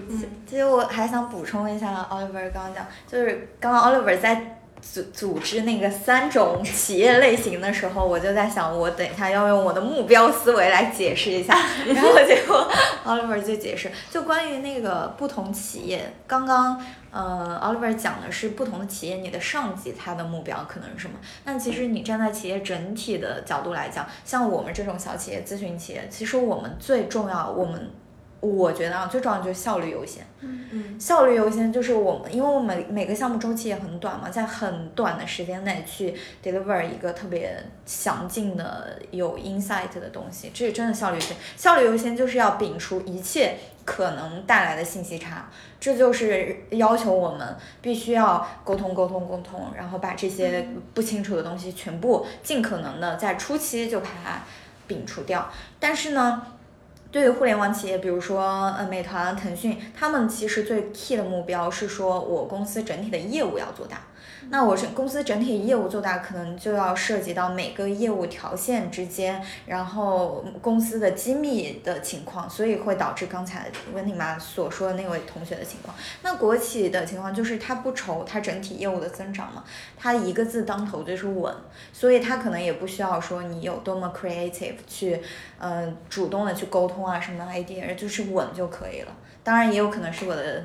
其实我还想补充一下，Oliver 刚刚讲，就是刚刚 Oliver 在。组组织那个三种企业类型的时候，我就在想，我等一下要用我的目标思维来解释一下。然后结果 Oliver 就解释，就关于那个不同企业，刚刚呃 Oliver 讲的是不同的企业，你的上级他的目标可能是什么？那其实你站在企业整体的角度来讲，像我们这种小企业、咨询企业，其实我们最重要，我们。我觉得啊，最重要就是效率优先。嗯嗯，效率优先就是我们，因为我们每每个项目周期也很短嘛，在很短的时间内去 deliver 一个特别详尽的有 insight 的东西，这是真的效率优先。效率优先就是要摒除一切可能带来的信息差，这就是要求我们必须要沟通沟通沟通，然后把这些不清楚的东西全部尽可能的在初期就把它摒除掉。但是呢。对于互联网企业，比如说呃美团、腾讯，他们其实最 key 的目标是说我公司整体的业务要做大。那我是公司整体业务做大，可能就要涉及到每个业务条线之间，然后公司的机密的情况，所以会导致刚才温婷妈所说的那位同学的情况。那国企的情况就是他不愁他整体业务的增长嘛，他一个字当头就是稳，所以他可能也不需要说你有多么 creative 去，嗯，主动的去沟通啊什么 idea，就是稳就可以了。当然也有可能是我的。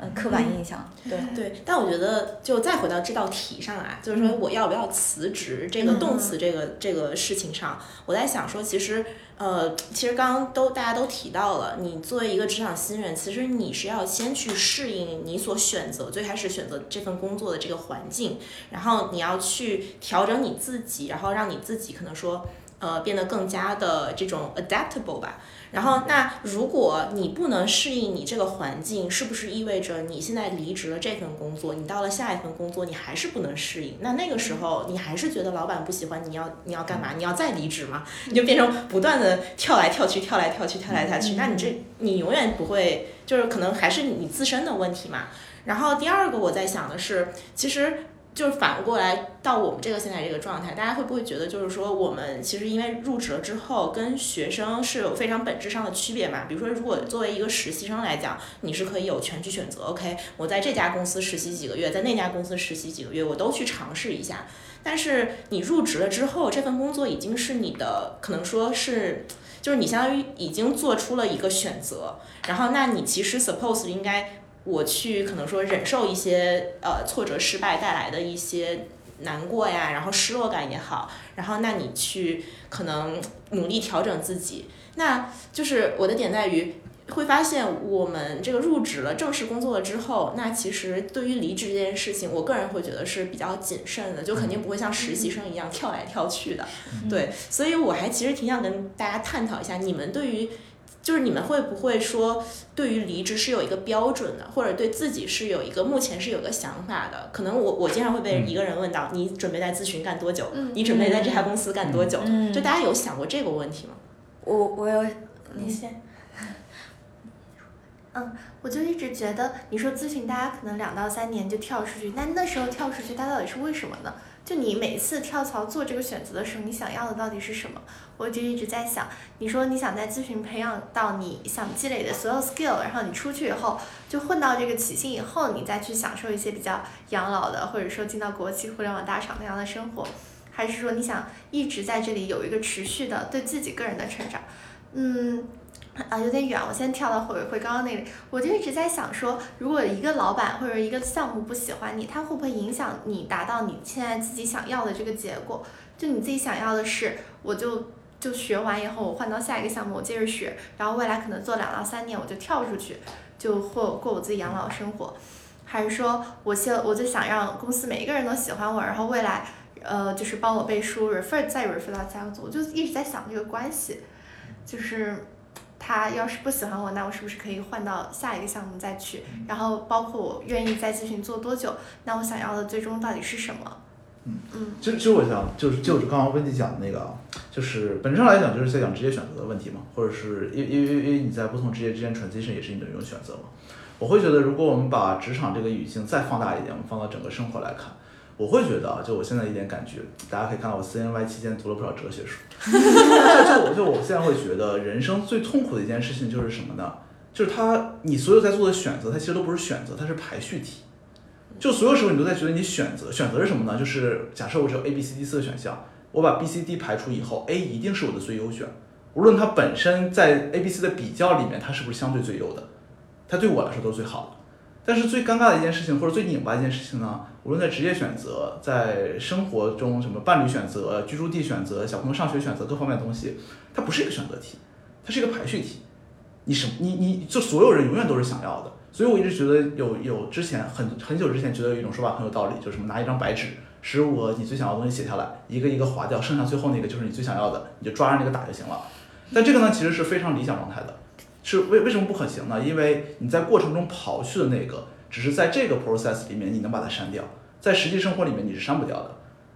嗯，刻板印象，对。对，但我觉得就再回到这道题上来，就是说我要不要辞职这个动词这个这个事情上，我在想说，其实呃，其实刚刚都大家都提到了，你作为一个职场新人，其实你是要先去适应你所选择最开始选择这份工作的这个环境，然后你要去调整你自己，然后让你自己可能说呃变得更加的这种 adaptable 吧。然后，那如果你不能适应你这个环境，是不是意味着你现在离职了这份工作，你到了下一份工作，你还是不能适应？那那个时候，你还是觉得老板不喜欢你，要你要干嘛？你要再离职吗？你就变成不断的跳来跳去，跳来跳去，跳来跳去。那你这你永远不会，就是可能还是你自身的问题嘛。然后第二个我在想的是，其实。就是反过来到我们这个现在这个状态，大家会不会觉得就是说，我们其实因为入职了之后，跟学生是有非常本质上的区别嘛？比如说，如果作为一个实习生来讲，你是可以有权去选择，OK，我在这家公司实习几个月，在那家公司实习几个月，我都去尝试一下。但是你入职了之后，这份工作已经是你的，可能说是，就是你相当于已经做出了一个选择，然后那你其实 suppose 应该。我去可能说忍受一些呃挫折失败带来的一些难过呀，然后失落感也好，然后那你去可能努力调整自己，那就是我的点在于会发现我们这个入职了正式工作了之后，那其实对于离职这件事情，我个人会觉得是比较谨慎的，就肯定不会像实习生一样跳来跳去的，对，所以我还其实挺想跟大家探讨一下，你们对于。就是你们会不会说，对于离职是有一个标准的，或者对自己是有一个目前是有个想法的？可能我我经常会被一个人问到，你准备在咨询干多久？你准备在这家公司干多久？就大家有想过这个问题吗？我我有，你先。嗯，我就一直觉得，你说咨询大家可能两到三年就跳出去，那那时候跳出去，它到底是为什么呢？就你每次跳槽做这个选择的时候，你想要的到底是什么？我就一直在想，你说你想在咨询培养到你想积累的所有 skill，然后你出去以后就混到这个起薪以后，你再去享受一些比较养老的，或者说进到国企互联网大厂那样的生活，还是说你想一直在这里有一个持续的对自己个人的成长？嗯。啊，有点远，我先跳到回回刚刚那里。我就一直在想说，如果一个老板或者一个项目不喜欢你，他会不会影响你达到你现在自己想要的这个结果？就你自己想要的是，我就就学完以后，我换到下一个项目，我接着学，然后未来可能做两到三年，我就跳出去，就过过我自己养老生活，还是说，我希我就想让公司每一个人都喜欢我，然后未来，呃，就是帮我背书，refer 再 refer 到下一个组，我就一直在想这个关系，就是。他要是不喜欢我，那我是不是可以换到下一个项目再去？然后包括我愿意再咨询做多久？那我想要的最终到底是什么？嗯嗯，其实其实我想就是就是刚刚温迪讲的那个，就是本质上来讲就是在讲职业选择的问题嘛，或者是因因为因为你在不同职业之间 transition 也是你的一种选择嘛。我会觉得如果我们把职场这个语境再放大一点，我们放到整个生活来看。我会觉得啊，就我现在一点感觉，大家可以看到我 CNY 期间读了不少哲学书。就我就我现在会觉得，人生最痛苦的一件事情就是什么呢？就是他你所有在做的选择，它其实都不是选择，它是排序题。就所有时候你都在觉得你选择，选择是什么呢？就是假设我只有 A、B、C、D 四个选项，我把 B、C、D 排除以后，A 一定是我的最优选，无论它本身在 A、B、C 的比较里面，它是不是相对最优的，它对我来说都是最好的。但是最尴尬的一件事情，或者最拧巴一件事情呢？无论在职业选择，在生活中什么伴侣选择、居住地选择、小朋友上学选择各方面的东西，它不是一个选择题，它是一个排序题。你什你你就所有人永远都是想要的。所以我一直觉得有有之前很很久之前觉得有一种说法很有道理，就是什么拿一张白纸，十五个你最想要的东西写下来，一个一个划掉，剩下最后那个就是你最想要的，你就抓着那个打就行了。但这个呢，其实是非常理想状态的。是为为什么不可行呢？因为你在过程中刨去的那个，只是在这个 process 里面你能把它删掉，在实际生活里面你是删不掉的。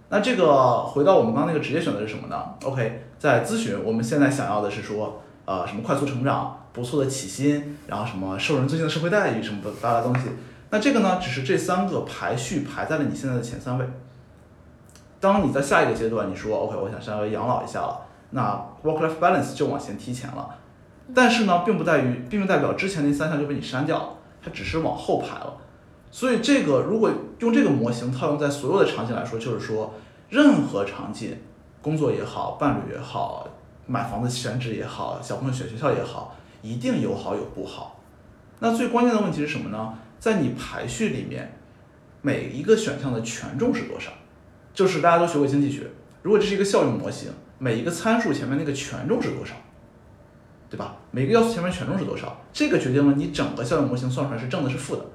那这个回到我们刚刚那个职业选择是什么呢？OK，在咨询，我们现在想要的是说，呃，什么快速成长、不错的起薪，然后什么受人尊敬的社会待遇什么的大的东西。那这个呢，只是这三个排序排在了你现在的前三位。当你在下一个阶段，你说 OK，我想稍微养老一下了，那 work-life balance 就往前提前了。但是呢，并不在于，并不代表之前那三项就被你删掉了，它只是往后排了。所以这个如果用这个模型套用在所有的场景来说，就是说，任何场景，工作也好，伴侣也好，买房子选址也好，小朋友选学校也好，一定有好有不好。那最关键的问题是什么呢？在你排序里面，每一个选项的权重是多少？就是大家都学过经济学，如果这是一个效用模型，每一个参数前面那个权重是多少？对吧？每个要素前面权重是多少？这个决定了你整个效应模型算出来是正的是负的，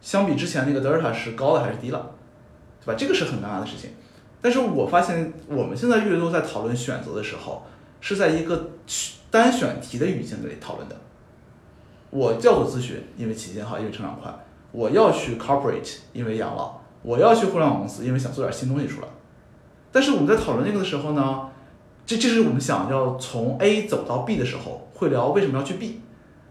相比之前那个德尔塔是高的还是低了，对吧？这个是很尴尬的事情。但是我发现我们现在越多在讨论选择的时候，是在一个单选题的语境里讨论的。我叫做咨询，因为起薪好，因为成长快；我要去 corporate，因为养老；我要去互联网公司，因为想做点新东西出来。但是我们在讨论这个的时候呢？这这是我们想要从 A 走到 B 的时候，会聊为什么要去 B，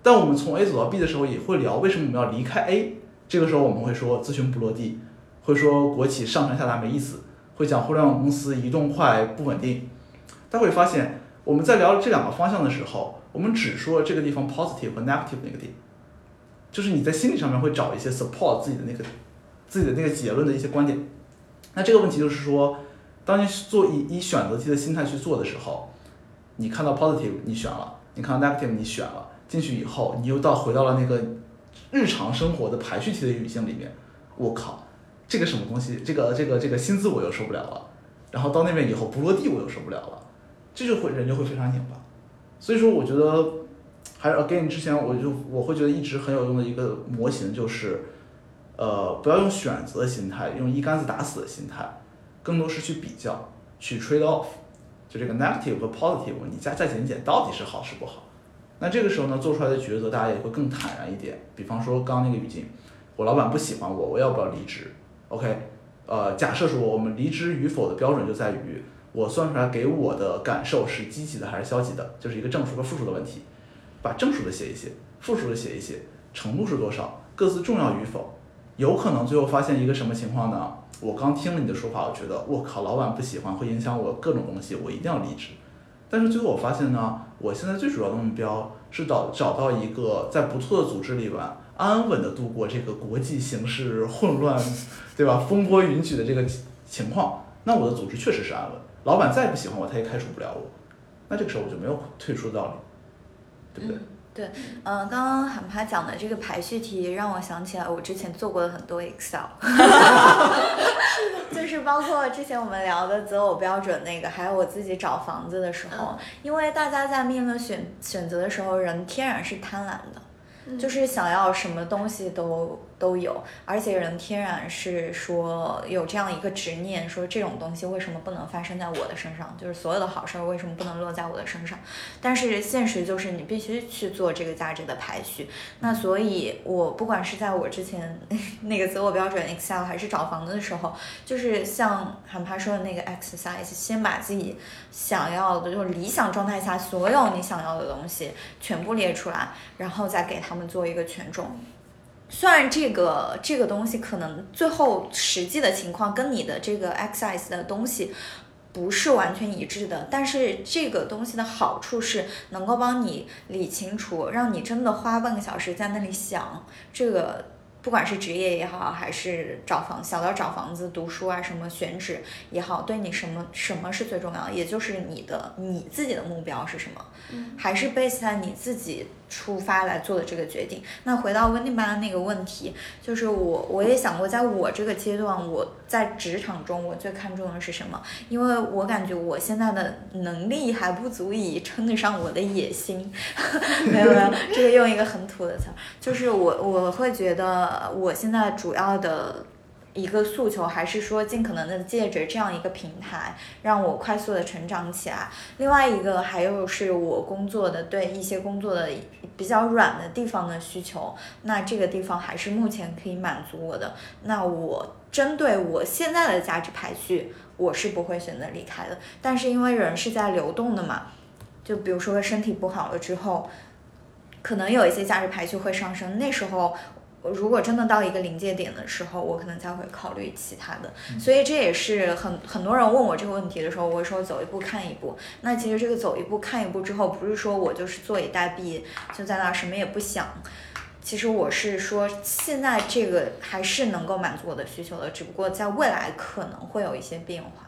但我们从 A 走到 B 的时候，也会聊为什么我们要离开 A。这个时候我们会说咨询不落地，会说国企上上下下没意思，会讲互联网公司移动快不稳定。大家会发现，我们在聊这两个方向的时候，我们只说这个地方 positive 和 negative 那个点，就是你在心理上面会找一些 support 自己的那个自己的那个结论的一些观点。那这个问题就是说，当你做以以选择题的心态去做的时候，你看到 positive 你选了，你看 negative 你选了，进去以后你又到回到了那个日常生活的排序题的语境里面，我靠，这个什么东西，这个这个这个薪资我又受不了了，然后到那边以后不落地我又受不了了，这就会人就会非常拧巴。所以说，我觉得还是 again 之前我就我会觉得一直很有用的一个模型就是。呃，不要用选择的心态，用一竿子打死的心态，更多是去比较，去 trade off，就这个 negative 和 positive，你再再减减，到底是好是不好？那这个时候呢，做出来的抉择大家也会更坦然一点。比方说刚刚那个语境，我老板不喜欢我，我要不要离职？OK，呃，假设说我们离职与否的标准就在于我算出来给我的感受是积极的还是消极的，就是一个正数和负数的问题。把正数的写一写，负数的写一写，程度是多少，各自重要与否。有可能最后发现一个什么情况呢？我刚听了你的说法，我觉得我靠，老板不喜欢会影响我各种东西，我一定要离职。但是最后我发现呢，我现在最主要的目标是找找到一个在不错的组织里边安稳的度过这个国际形势混乱，对吧？风波云起的这个情况。那我的组织确实是安稳，老板再不喜欢我，他也开除不了我。那这个时候我就没有退出的道理，对不对？对，嗯、刚刚喊趴讲的这个排序题让我想起来我之前做过的很多 Excel，就是包括之前我们聊的择偶标准那个，还有我自己找房子的时候，因为大家在面论选选择的时候，人天然是贪婪的，就是想要什么东西都都有，而且人天然是说有这样一个执念，说这种东西为什么不能发生在我的身上？就是所有的好事儿为什么不能落在我的身上？但是现实就是你必须去做这个价值的排序。那所以，我不管是在我之前 那个择偶标准 Excel 还是找房子的时候，就是像韩帕说的那个 exercise，先把自己想要的，就是理想状态下所有你想要的东西全部列出来，然后再给他们做一个权重。虽然这个这个东西可能最后实际的情况跟你的这个 exercise 的东西不是完全一致的，但是这个东西的好处是能够帮你理清楚，让你真的花半个小时在那里想这个。不管是职业也好，还是找房小到找房子、读书啊，什么选址也好，对你什么什么是最重要的，也就是你的你自己的目标是什么，还是 base 在你自己出发来做的这个决定。那回到温蒂班的那个问题，就是我我也想过，在我这个阶段，我在职场中我最看重的是什么？因为我感觉我现在的能力还不足以称得上我的野心。没有没有，这个用一个很土的词儿，就是我我会觉得我现在主要的。一个诉求还是说尽可能的借着这样一个平台，让我快速的成长起来。另外一个还有是我工作的对一些工作的比较软的地方的需求，那这个地方还是目前可以满足我的。那我针对我现在的价值排序，我是不会选择离开的。但是因为人是在流动的嘛，就比如说身体不好了之后，可能有一些价值排序会上升，那时候。如果真的到一个临界点的时候，我可能才会考虑其他的，所以这也是很很多人问我这个问题的时候，我会说走一步看一步。那其实这个走一步看一步之后，不是说我就是坐以待毙，就在那儿什么也不想。其实我是说，现在这个还是能够满足我的需求的，只不过在未来可能会有一些变化。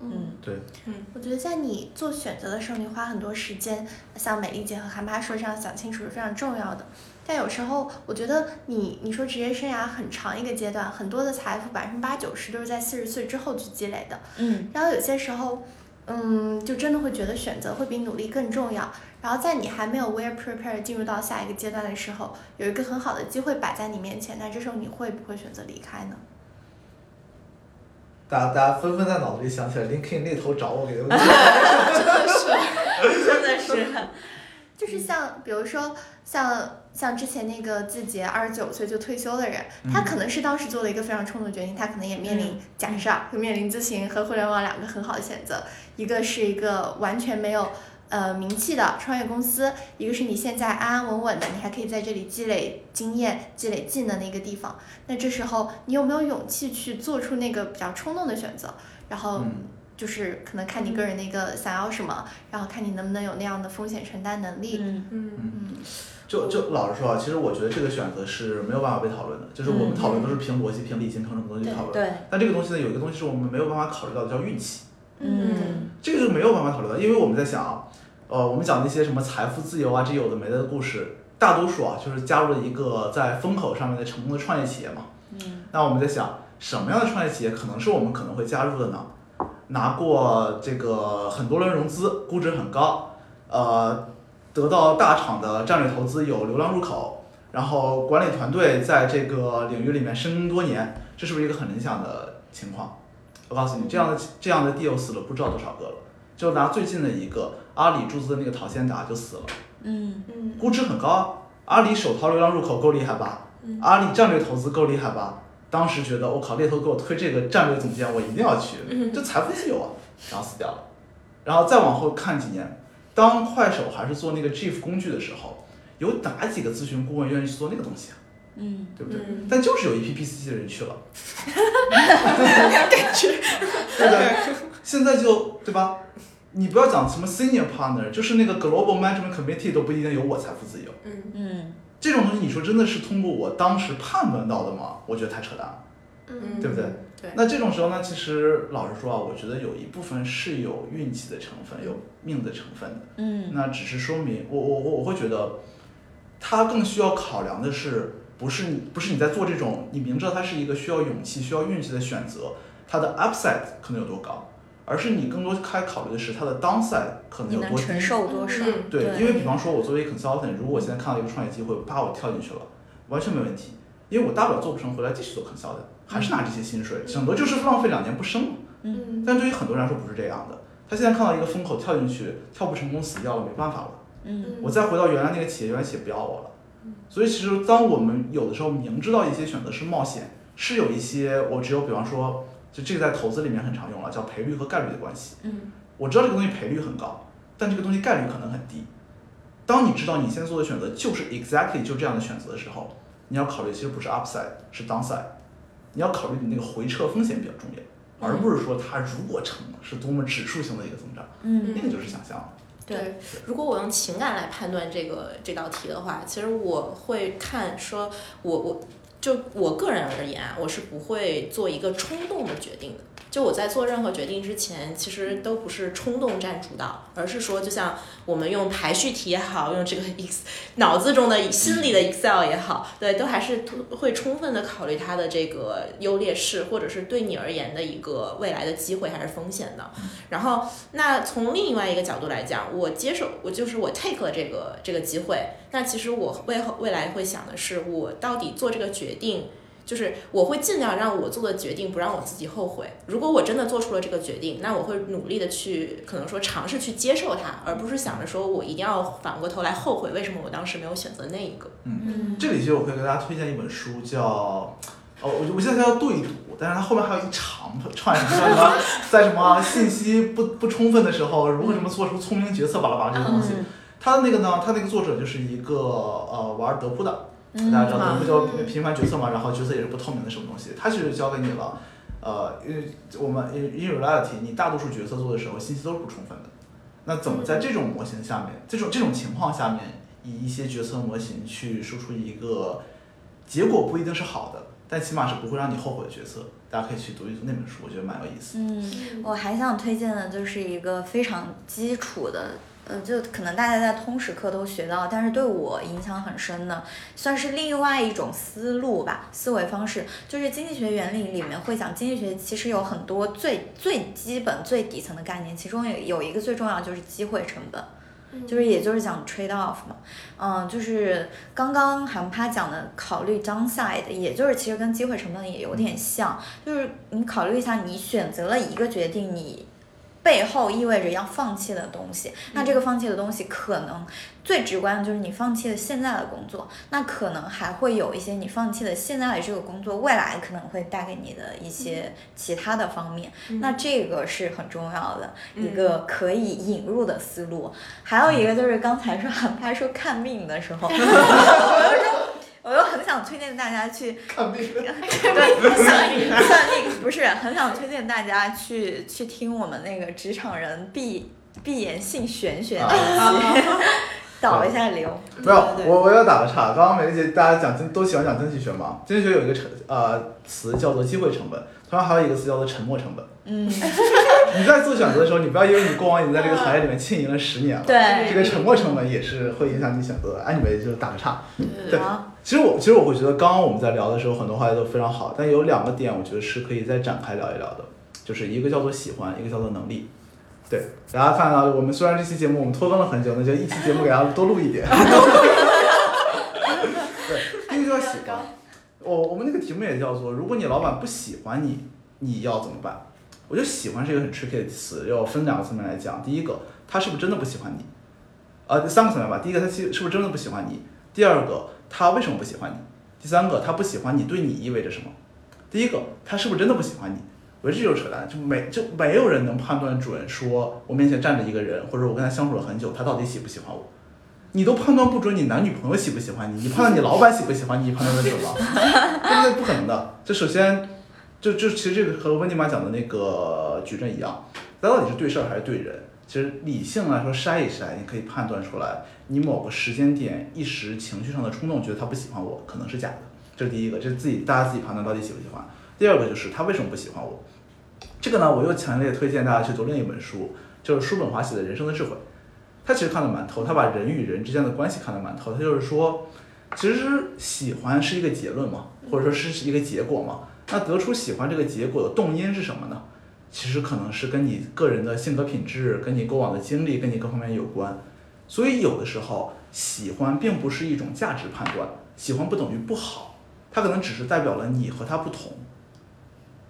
嗯，对，嗯我觉得在你做选择的时候，你花很多时间，像美丽姐和韩妈说这样想清楚是非常重要的。但有时候，我觉得你你说职业生涯很长一个阶段，很多的财富百分之八九十都是在四十岁之后去积累的。嗯，然后有些时候，嗯，就真的会觉得选择会比努力更重要。然后在你还没有 well prepared 进入到下一个阶段的时候，有一个很好的机会摆在你面前，那这时候你会不会选择离开呢？大家大家纷纷在脑子里想起来，LinkedIn 那头找我给的问题。真的是，就是像比如说像像之前那个字节二十九岁就退休的人，他可能是当时做了一个非常冲动的决定，他可能也面临假设啊，就面临咨询和互联网两个很好的选择，一个是一个完全没有呃名气的创业公司，一个是你现在安安稳稳的，你还可以在这里积累经验、积累技能的一个地方。那这时候你有没有勇气去做出那个比较冲动的选择？然后嗯就是可能看你个人的一个想要什么，然后看你能不能有那样的风险承担能力。嗯嗯嗯就就老实说啊，其实我觉得这个选择是没有办法被讨论的，就是我们讨论都是凭逻辑、凭理性、凭什么东西讨论。对，但这个东西呢，有一个东西是我们没有办法考虑到的，叫运气。嗯这个是没有办法考虑到，因为我们在想啊，呃，我们讲那些什么财富自由啊，这有的没的故事，大多数啊就是加入了一个在风口上面的成功的创业企业嘛。嗯那我们在想，什么样的创业企业可能是我们可能会加入的呢？拿过这个很多轮融资，估值很高，呃，得到大厂的战略投资，有流量入口，然后管理团队在这个领域里面深耕多年，这是不是一个很理想的情况？我告诉你，这样的这样的 deal 死了不知道多少个了。就拿最近的一个阿里注资的那个淘鲜达就死了，嗯嗯估值很高啊，阿里首淘流量入口够厉害吧？阿里战略投资够厉害吧？当时觉得我靠，猎头给我推这个战略总监，我一定要去，这财富自由啊，然后死掉了。然后再往后看几年，当快手还是做那个 GIF 工具的时候，有哪几个咨询顾问愿意去做那个东西啊？嗯对不对？嗯但就是有一批 PCC 的人去了，感觉，对不对？现在就对吧？你不要讲什么 senior partner，就是那个 global management committee 都不一定有我财富自由。嗯嗯这种东西，你说真的是通过我当时判断到的吗？我觉得太扯淡了，嗯对不对？对那这种时候呢，其实老实说啊，我觉得有一部分是有运气的成分，有命的成分的。嗯那只是说明，我我我我会觉得，他更需要考量的是，不是你不是你在做这种你明知道它是一个需要勇气、需要运气的选择，它的 upside 可能有多高，而是你更多开考虑的是它的 downside 可能有多低。承受多少？嗯对，对因为比方说，我作为 consultant，如果我现在看到一个创业机会，啪，我跳进去了，完全没问题，因为我大不了做不成，回来继续做 consultant，还是拿这些薪水，省得就是浪费两年不升嘛。嗯但对于很多人来说不是这样的，他现在看到一个风口跳进去，跳不成功死掉了，没办法了。嗯我再回到原来那个企业，原来企业不要我了。所以其实当我们有的时候明知道一些选择是冒险，是有一些我只有比方说，就这个在投资里面很常用了，叫赔率和概率的关系。嗯我知道这个东西赔率很高，但这个东西概率可能很低。当你知道你现在做的选择就是 exactly 就这样的选择的时候，你要考虑其实不是 upside，是 downside。你要考虑你那个回撤风险比较重要，而不是说它如果成了是多么指数性的一个增长，嗯那个就是想象了。对，如果我用情感来判断这个这道题的话，其实我会看说我我就我个人而言啊，我是不会做一个冲动的决定的。就我在做任何决定之前，其实都不是冲动占主导，而是说，就像我们用排序题也好，用这个 ex 脑子中的心理的 Excel 也好，对，都还是会充分的考虑它的这个优劣势，或者是对你而言的一个未来的机会还是风险的。然后，那从另外一个角度来讲，我接受，我就是我 take 了这个这个机会，那其实我未后未来会想的是，我到底做这个决定。就是我会尽量让我做的决定不让我自己后悔。如果我真的做出了这个决定，那我会努力的去，可能说尝试去接受它，而不是想着说我一定要反过头来后悔为什么我当时没有选择那一个。嗯这里其实我可以给大家推荐一本书，叫哦，我我现在叫对赌，但是它后面还有一长串什么叫什么，在什么 信息不不充分的时候，如何什么做出聪明决策，巴拉巴拉这个东西。嗯他的那个呢，他那个作者就是一个呃玩德扑的，嗯大家知道德扑叫频繁决策嘛，然后决策也是不透明的什么东西，它其实交给你了，呃，因为我们 in in reality，你大多数决策做的时候信息都是不充分的，那怎么在这种模型下面，这种这种情况下面，以一些决策模型去输出一个结果不一定是好的，但起码是不会让你后悔的角色，大家可以去读一读那本书，我觉得蛮有意思。嗯，我还想推荐的就是一个非常基础的，呃，就可能大家在通识课都学到，但是对我影响很深的，算是另外一种思路吧，思维方式。就是经济学原理里面会讲，经济学其实有很多最最基本、最底层的概念，其中有有一个最重要就是机会成本。就是也就是讲 trade off 嘛，嗯，就是刚刚韩趴讲的考虑 downside，也就是其实跟机会成本也有点像，就是你考虑一下，你选择了一个决定，你背后意味着要放弃的东西。那这个放弃的东西，可能最直观的就是你放弃了现在的工作，那可能还会有一些你放弃了现在的这个工作，未来可能会带给你的一些其他的方面。那这个是很重要的一个可以引入的思路。还有一个就是刚才说 韩拍说看病的时候，我就说。我又很想推荐大家去 看病。对，算命算命不是很想推荐大家去去听我们那个职场人闭闭眼性玄学那一期，导一下流。没有，对对我我要打个岔。刚刚美丽姐大家讲经都喜欢讲经济学嘛？经济学有一个成呃词叫做机会成本，同样还有一个词叫做沉没成本。嗯，你在做选择的时候，你不要因为你过往已经在这个行业里面经营了十年了，对这个沉没成本也是会影响你选择的。anyway，就是打个岔。对好，其实我其实我会觉得，刚刚我们在聊的时候，很多话题都非常好，但有两个点，我觉得是可以再展开聊一聊的，就是一个叫做喜欢，一个叫做能力。对，大家看到我们虽然这期节目我们拖更了很久，那就一期节目给大家多录一点。对，第一个叫喜欢。我我们那个题目也叫做，如果你老板不喜欢你，你要怎么办？我觉得喜欢是一个很 tricky 的词，要分两个层面来讲。第一个，他是不是真的不喜欢你？呃，三个层面吧。第一个，他其是不是真的不喜欢你？第二个，他为什么不喜欢你？第三个，他不喜欢你对你意味着什么？第一个，他是不是真的不喜欢你？我这就是扯淡，就没就没有人能判断准，说我面前站着一个人，或者我跟他相处了很久，他到底喜不喜欢我？你都判断不准你男女朋友喜不喜欢你，你判断你老板喜不喜欢你，你判断得准吗？对不对？不可能的。就首先，就就其实这个和温尼玛讲的那个矩阵一样，他到底是对事儿还是对人？其实理性来说筛一筛，你可以判断出来，你某个时间点一时情绪上的冲动，觉得他不喜欢我，可能是假的。这是第一个，这是自己大家自己判断到底喜不喜欢。第二个就是他为什么不喜欢我？这个呢，我又强烈推荐大家去读另一本书，就是叔本华写的《人生的智慧》。他其实看得蛮透，他把人与人之间的关系看得蛮透。他就是说，其实喜欢是一个结论嘛，或者说是一个结果嘛。那得出喜欢这个结果的动因是什么呢？其实可能是跟你个人的性格品质、跟你过往的经历、跟你各方面有关。所以有的时候喜欢并不是一种价值判断，喜欢不等于不好，它可能只是代表了你和他不同。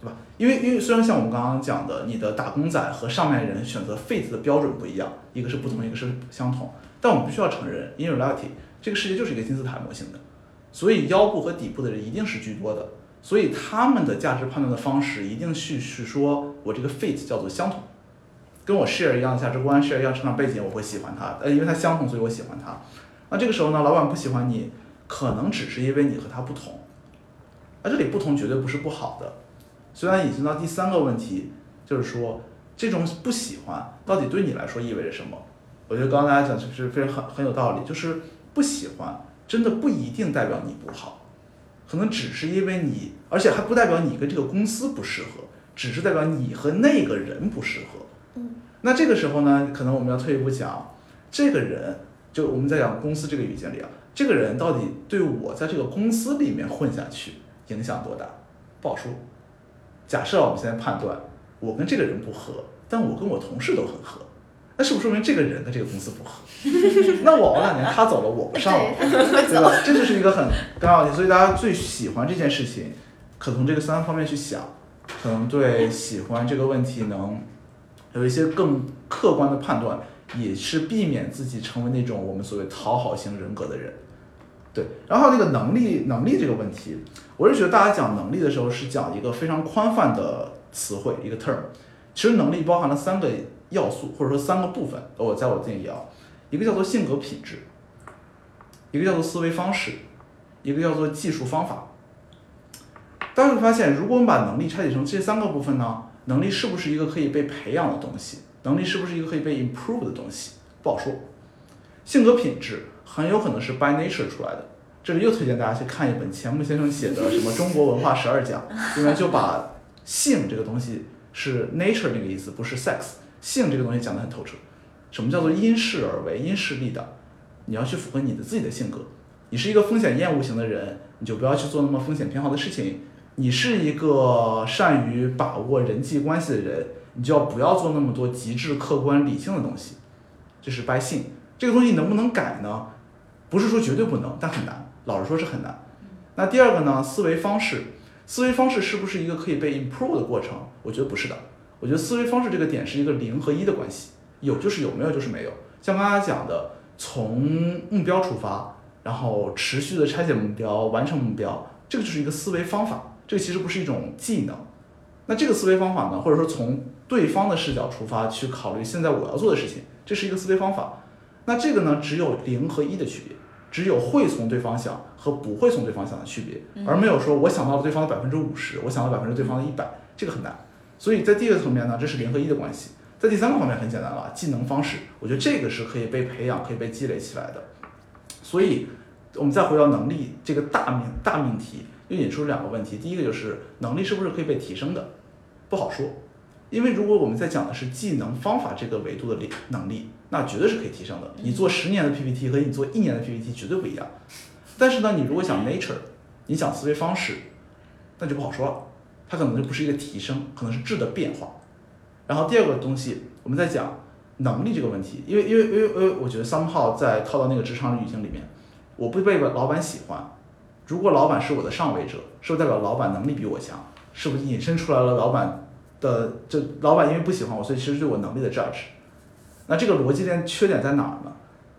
对吧？因为因为虽然像我们刚刚讲的，你的打工仔和上面人选择 fit 的标准不一样，一个是不同，一个是相同。但我们必须要承认，in reality，这个世界就是一个金字塔模型的，所以腰部和底部的人一定是居多的，所以他们的价值判断的方式一定是是说我这个 fit 叫做相同，跟我 share 一样的价值观，share 一样成长背景，我会喜欢他，呃，因为他相同，所以我喜欢他。那这个时候呢，老板不喜欢你，可能只是因为你和他不同，而这里不同绝对不是不好的。虽然引申到第三个问题，就是说这种不喜欢到底对你来说意味着什么？我觉得刚刚大家讲就是非常很很有道理，就是不喜欢真的不一定代表你不好，可能只是因为你，而且还不代表你跟这个公司不适合，只是代表你和那个人不适合。嗯，那这个时候呢，可能我们要退一步讲，这个人就我们在讲公司这个语境里啊，这个人到底对我在这个公司里面混下去影响多大，不好说。假设我们现在判断，我跟这个人不合，但我跟我同事都很合，那是不是说明这个人跟这个公司不合？那我熬两年，他走了，我不上了，对吧？这就是一个很重要的，所以大家最喜欢这件事情，可从这个三方面去想，可能对喜欢这个问题能有一些更客观的判断，也是避免自己成为那种我们所谓讨好型人格的人。对，然后那个能力能力这个问题，我是觉得大家讲能力的时候是讲一个非常宽泛的词汇，一个 term。其实能力包含了三个要素，或者说三个部分。我在我定义啊，一个叫做性格品质，一个叫做思维方式，一个叫做技术方法。大家会发现，如果我们把能力拆解成这三个部分呢，能力是不是一个可以被培养的东西？能力是不是一个可以被 improve 的东西？不好说。性格品质很有可能是 by nature 出来的。这里又推荐大家去看一本钱穆先生写的什么《中国文化十二讲》，里面就把性这个东西是 nature 那个意思，不是 sex。性这个东西讲得很透彻。什么叫做因势而为、因势利导？你要去符合你的自己的性格。你是一个风险厌恶型的人，你就不要去做那么风险偏好的事情。你是一个善于把握人际关系的人，你就要不要做那么多极致客观理性的东西。这是 by 性。这个东西能不能改呢？不是说绝对不能，但很难。老实说是很难。那第二个呢？思维方式，思维方式是不是一个可以被 improve 的过程？我觉得不是的。我觉得思维方式这个点是一个零和一的关系，有就是有，没有就是没有。像刚刚讲的，从目标出发，然后持续的拆解目标，完成目标，这个就是一个思维方法。这个其实不是一种技能。那这个思维方法呢，或者说从对方的视角出发去考虑现在我要做的事情，这是一个思维方法。那这个呢，只有零和一的区别，只有会从对方想和不会从对方想的区别，而没有说我想到了对方的百分之五十，我想到百分之对方的一百，这个很难。所以在第二个层面呢，这是零和一的关系。在第三个方面很简单了，技能方式，我觉得这个是可以被培养、可以被积累起来的。所以，我们再回到能力这个大命大命题，又引出两个问题。第一个就是能力是不是可以被提升的？不好说，因为如果我们在讲的是技能方法这个维度的力能力，那绝对是可以提升的。你做十年的 PPT 和你做一年的 PPT 绝对不一样。但是呢，你如果讲 nature，你讲思维方式，那就不好说了。它可能就不是一个提升，可能是质的变化。然后第二个东西，我们在讲能力这个问题，因为因为因为因为我觉得 somehow 在套到那个职场语境里面，我不被老板喜欢。如果老板是我的上位者，是不是代表老板能力比我强？是不是引申出来了老板的就老板因为不喜欢我，所以其实对我能力的 judge？那这个逻辑链缺点在哪儿呢？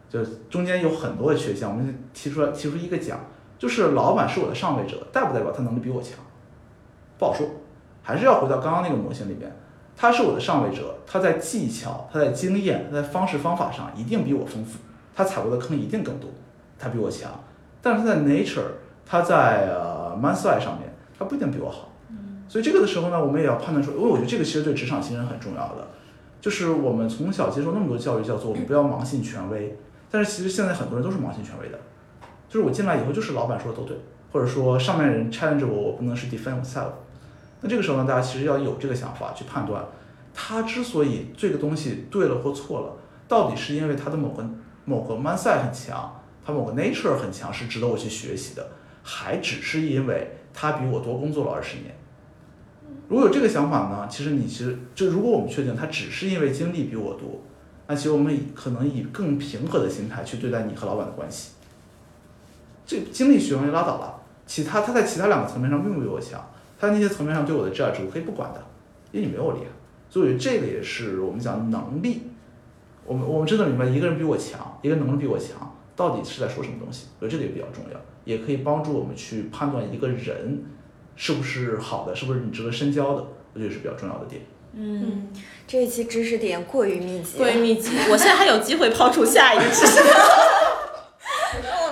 就中间有很多的缺陷，我们提出来提出一个讲，就是老板是我的上位者，代不代表他能力比我强？不好说，还是要回到刚刚那个模型里边，他是我的上位者，他在技巧、他在经验、他在方式方法上一定比我丰富，他踩过的坑一定更多，他比我强。但是他在 nature，他在呃 mindset 上面，他不一定比我好。所以这个的时候呢，我们也要判断出，因为我觉得这个其实对职场新人很重要的，就是我们从小接受那么多教育，叫做我们不要盲信权威。但是其实现在很多人都是盲信权威的，就是我进来以后就是老板说的都对，或者说上面人 challenge 我，我不能是 defend myself。那这个时候呢，大家其实要有这个想法去判断，他之所以这个东西对了或错了，到底是因为他的某个某个 mindset 很强，他某个 nature 很强，是值得我去学习的，还只是因为他比我多工作了二十年。如果有这个想法呢，其实你其实就如果我们确定他只是因为经历比我多，那其实我们可能以更平和的心态去对待你和老板的关系。这经历学完就拉倒了，其他他在其他两个层面上并不比我强。他那些层面上对我的 judge 我可以不管的，因为你没有我厉害，所以这个也是我们讲能力。我们我们真的明白一个人比我强，一个能力比我强，到底是在说什么东西？我觉得这个也比较重要，也可以帮助我们去判断一个人是不是好的，是不是你值得深交的，我觉得是比较重要的点。嗯，这一期知识点过于密集，过于密集。我现在还有机会抛出下一个知识。那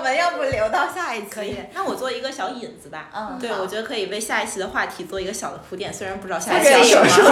我们要不留到下一期？可以。那我做一个小引子吧。嗯，对，我觉得可以为下一期的话题做一个小的铺垫，虽然不知道下一期者有要什么。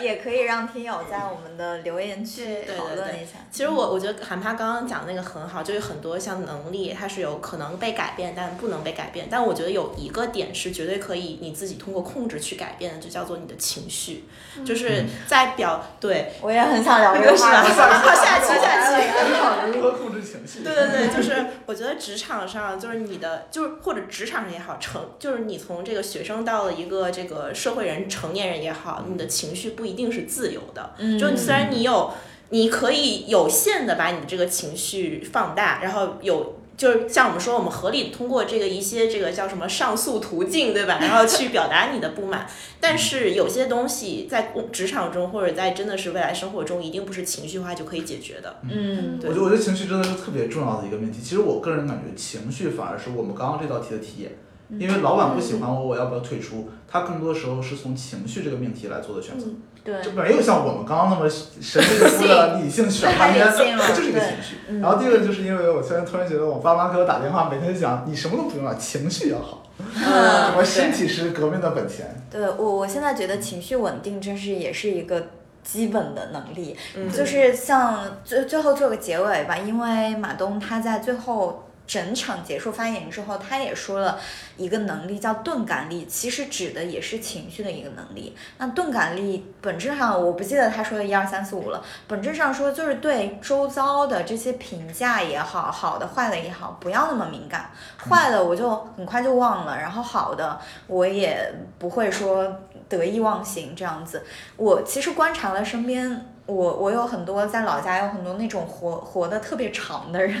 也可以让听友在我们的留言区对对对讨论一下。其实我我觉得韩帕刚刚讲的那个很好，就有很多像能力，它是有可能被改变，但不能被改变。但我觉得有一个点是绝对可以你自己通过控制去改变的，就叫做你的情绪，就是在表对。我也很想聊这个是吧话题。好下期下期职场如何控制情绪？对对对，就是我觉得职场上就是你的，就是或者职场上也好，成就是你从这个学生到了一个这个社会人、成年人也好，你的情绪不一定是自由的。嗯就虽然你有，你可以有限的把你的这个情绪放大，然后有。就是像我们说，我们合理通过这个一些这个叫什么上诉途径，对吧？然后去表达你的不满。但是有些东西在职场中或者在真的是未来生活中，一定不是情绪化就可以解决的。嗯我觉得我觉得情绪真的是特别重要的一个命题。其实我个人感觉情绪反而是我们刚刚这道题的题眼，因为老板不喜欢我，我要不要退出？他更多的时候是从情绪这个命题来做的选择。嗯对就没有像我们刚刚那么神秘乎的理性选判边，太理性了它就是一个情绪。嗯然后第二个就是因为我现在突然觉得我爸妈给我打电话，每天讲你什么都不用了，情绪要好，什么身体是革命的本钱。对我，我现在觉得情绪稳定，真是也是一个基本的能力。嗯就是像最最后做个结尾吧，因为马东他在最后整场结束发言之后，他也说了一个能力叫钝感力，其实指的也是情绪的一个能力。那钝感力本质上，我不记得他说的一二三四五了，本质上说就是对周遭的这些评价也好，好的坏的也好，不要那么敏感。坏的我就很快就忘了，然后好的我也不会说得意忘形这样子。我其实观察了身边，我我有很多在老家有很多那种活活得特别长的人，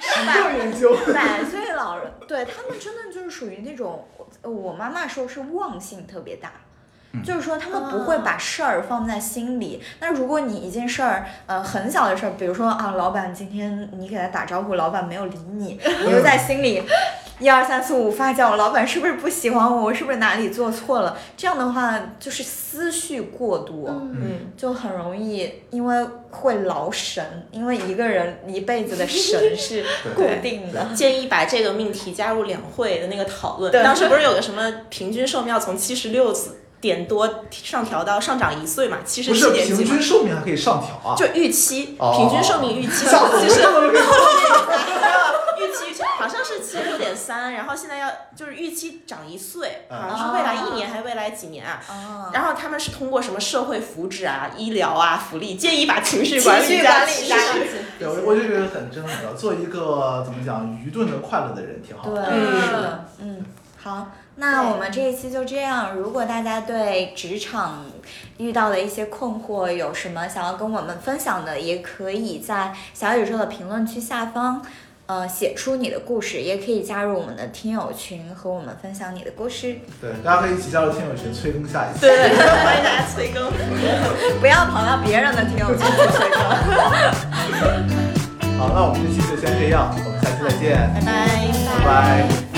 实证研究，百岁老人，对他们真的就是属于那种，呃我妈妈说是忘性特别大，嗯就是说他们不会把事儿放在心里。那如果你一件事儿，呃，很小的事儿，比如说啊，老板今天你给他打招呼，老板没有理你，你就在心里。一二三四五发酵，老板是不是不喜欢我？我是不是哪里做错了？这样的话就是思绪过多，嗯嗯，就很容易因为会劳神，因为一个人一辈子的神是 固定的。建议把这个命题加入两会的那个讨论。对当时不是有个什么平均寿命要从七十六点多上调到上涨一岁嘛？七十不是七点平均？寿命还可以上调啊？就预期，哦平均寿命预期其实了！预期预期好像是七十六点三，然后现在要就是预期涨一岁，嗯好像是未来一年还是未来几年啊？啊，然后他们是通过什么社会福祉啊、医疗啊、福利，建议把情绪管理加管理加上去。对，我我就觉得很真的很重要，做一个怎么讲愚钝的快乐的人挺好对，的。嗯是的，嗯，好，那我们这一期就这样。如果大家对职场遇到的一些困惑有什么想要跟我们分享的，也可以在小宇宙的评论区下方。呃，写出你的故事，也可以加入我们的听友群，和我们分享你的故事。对，大家可以一起加入听友群催更下一次。对欢迎大家催更。不要跑到别人的听友群去催更。好，那我们这期就先这样，我们下期再见，拜拜。拜拜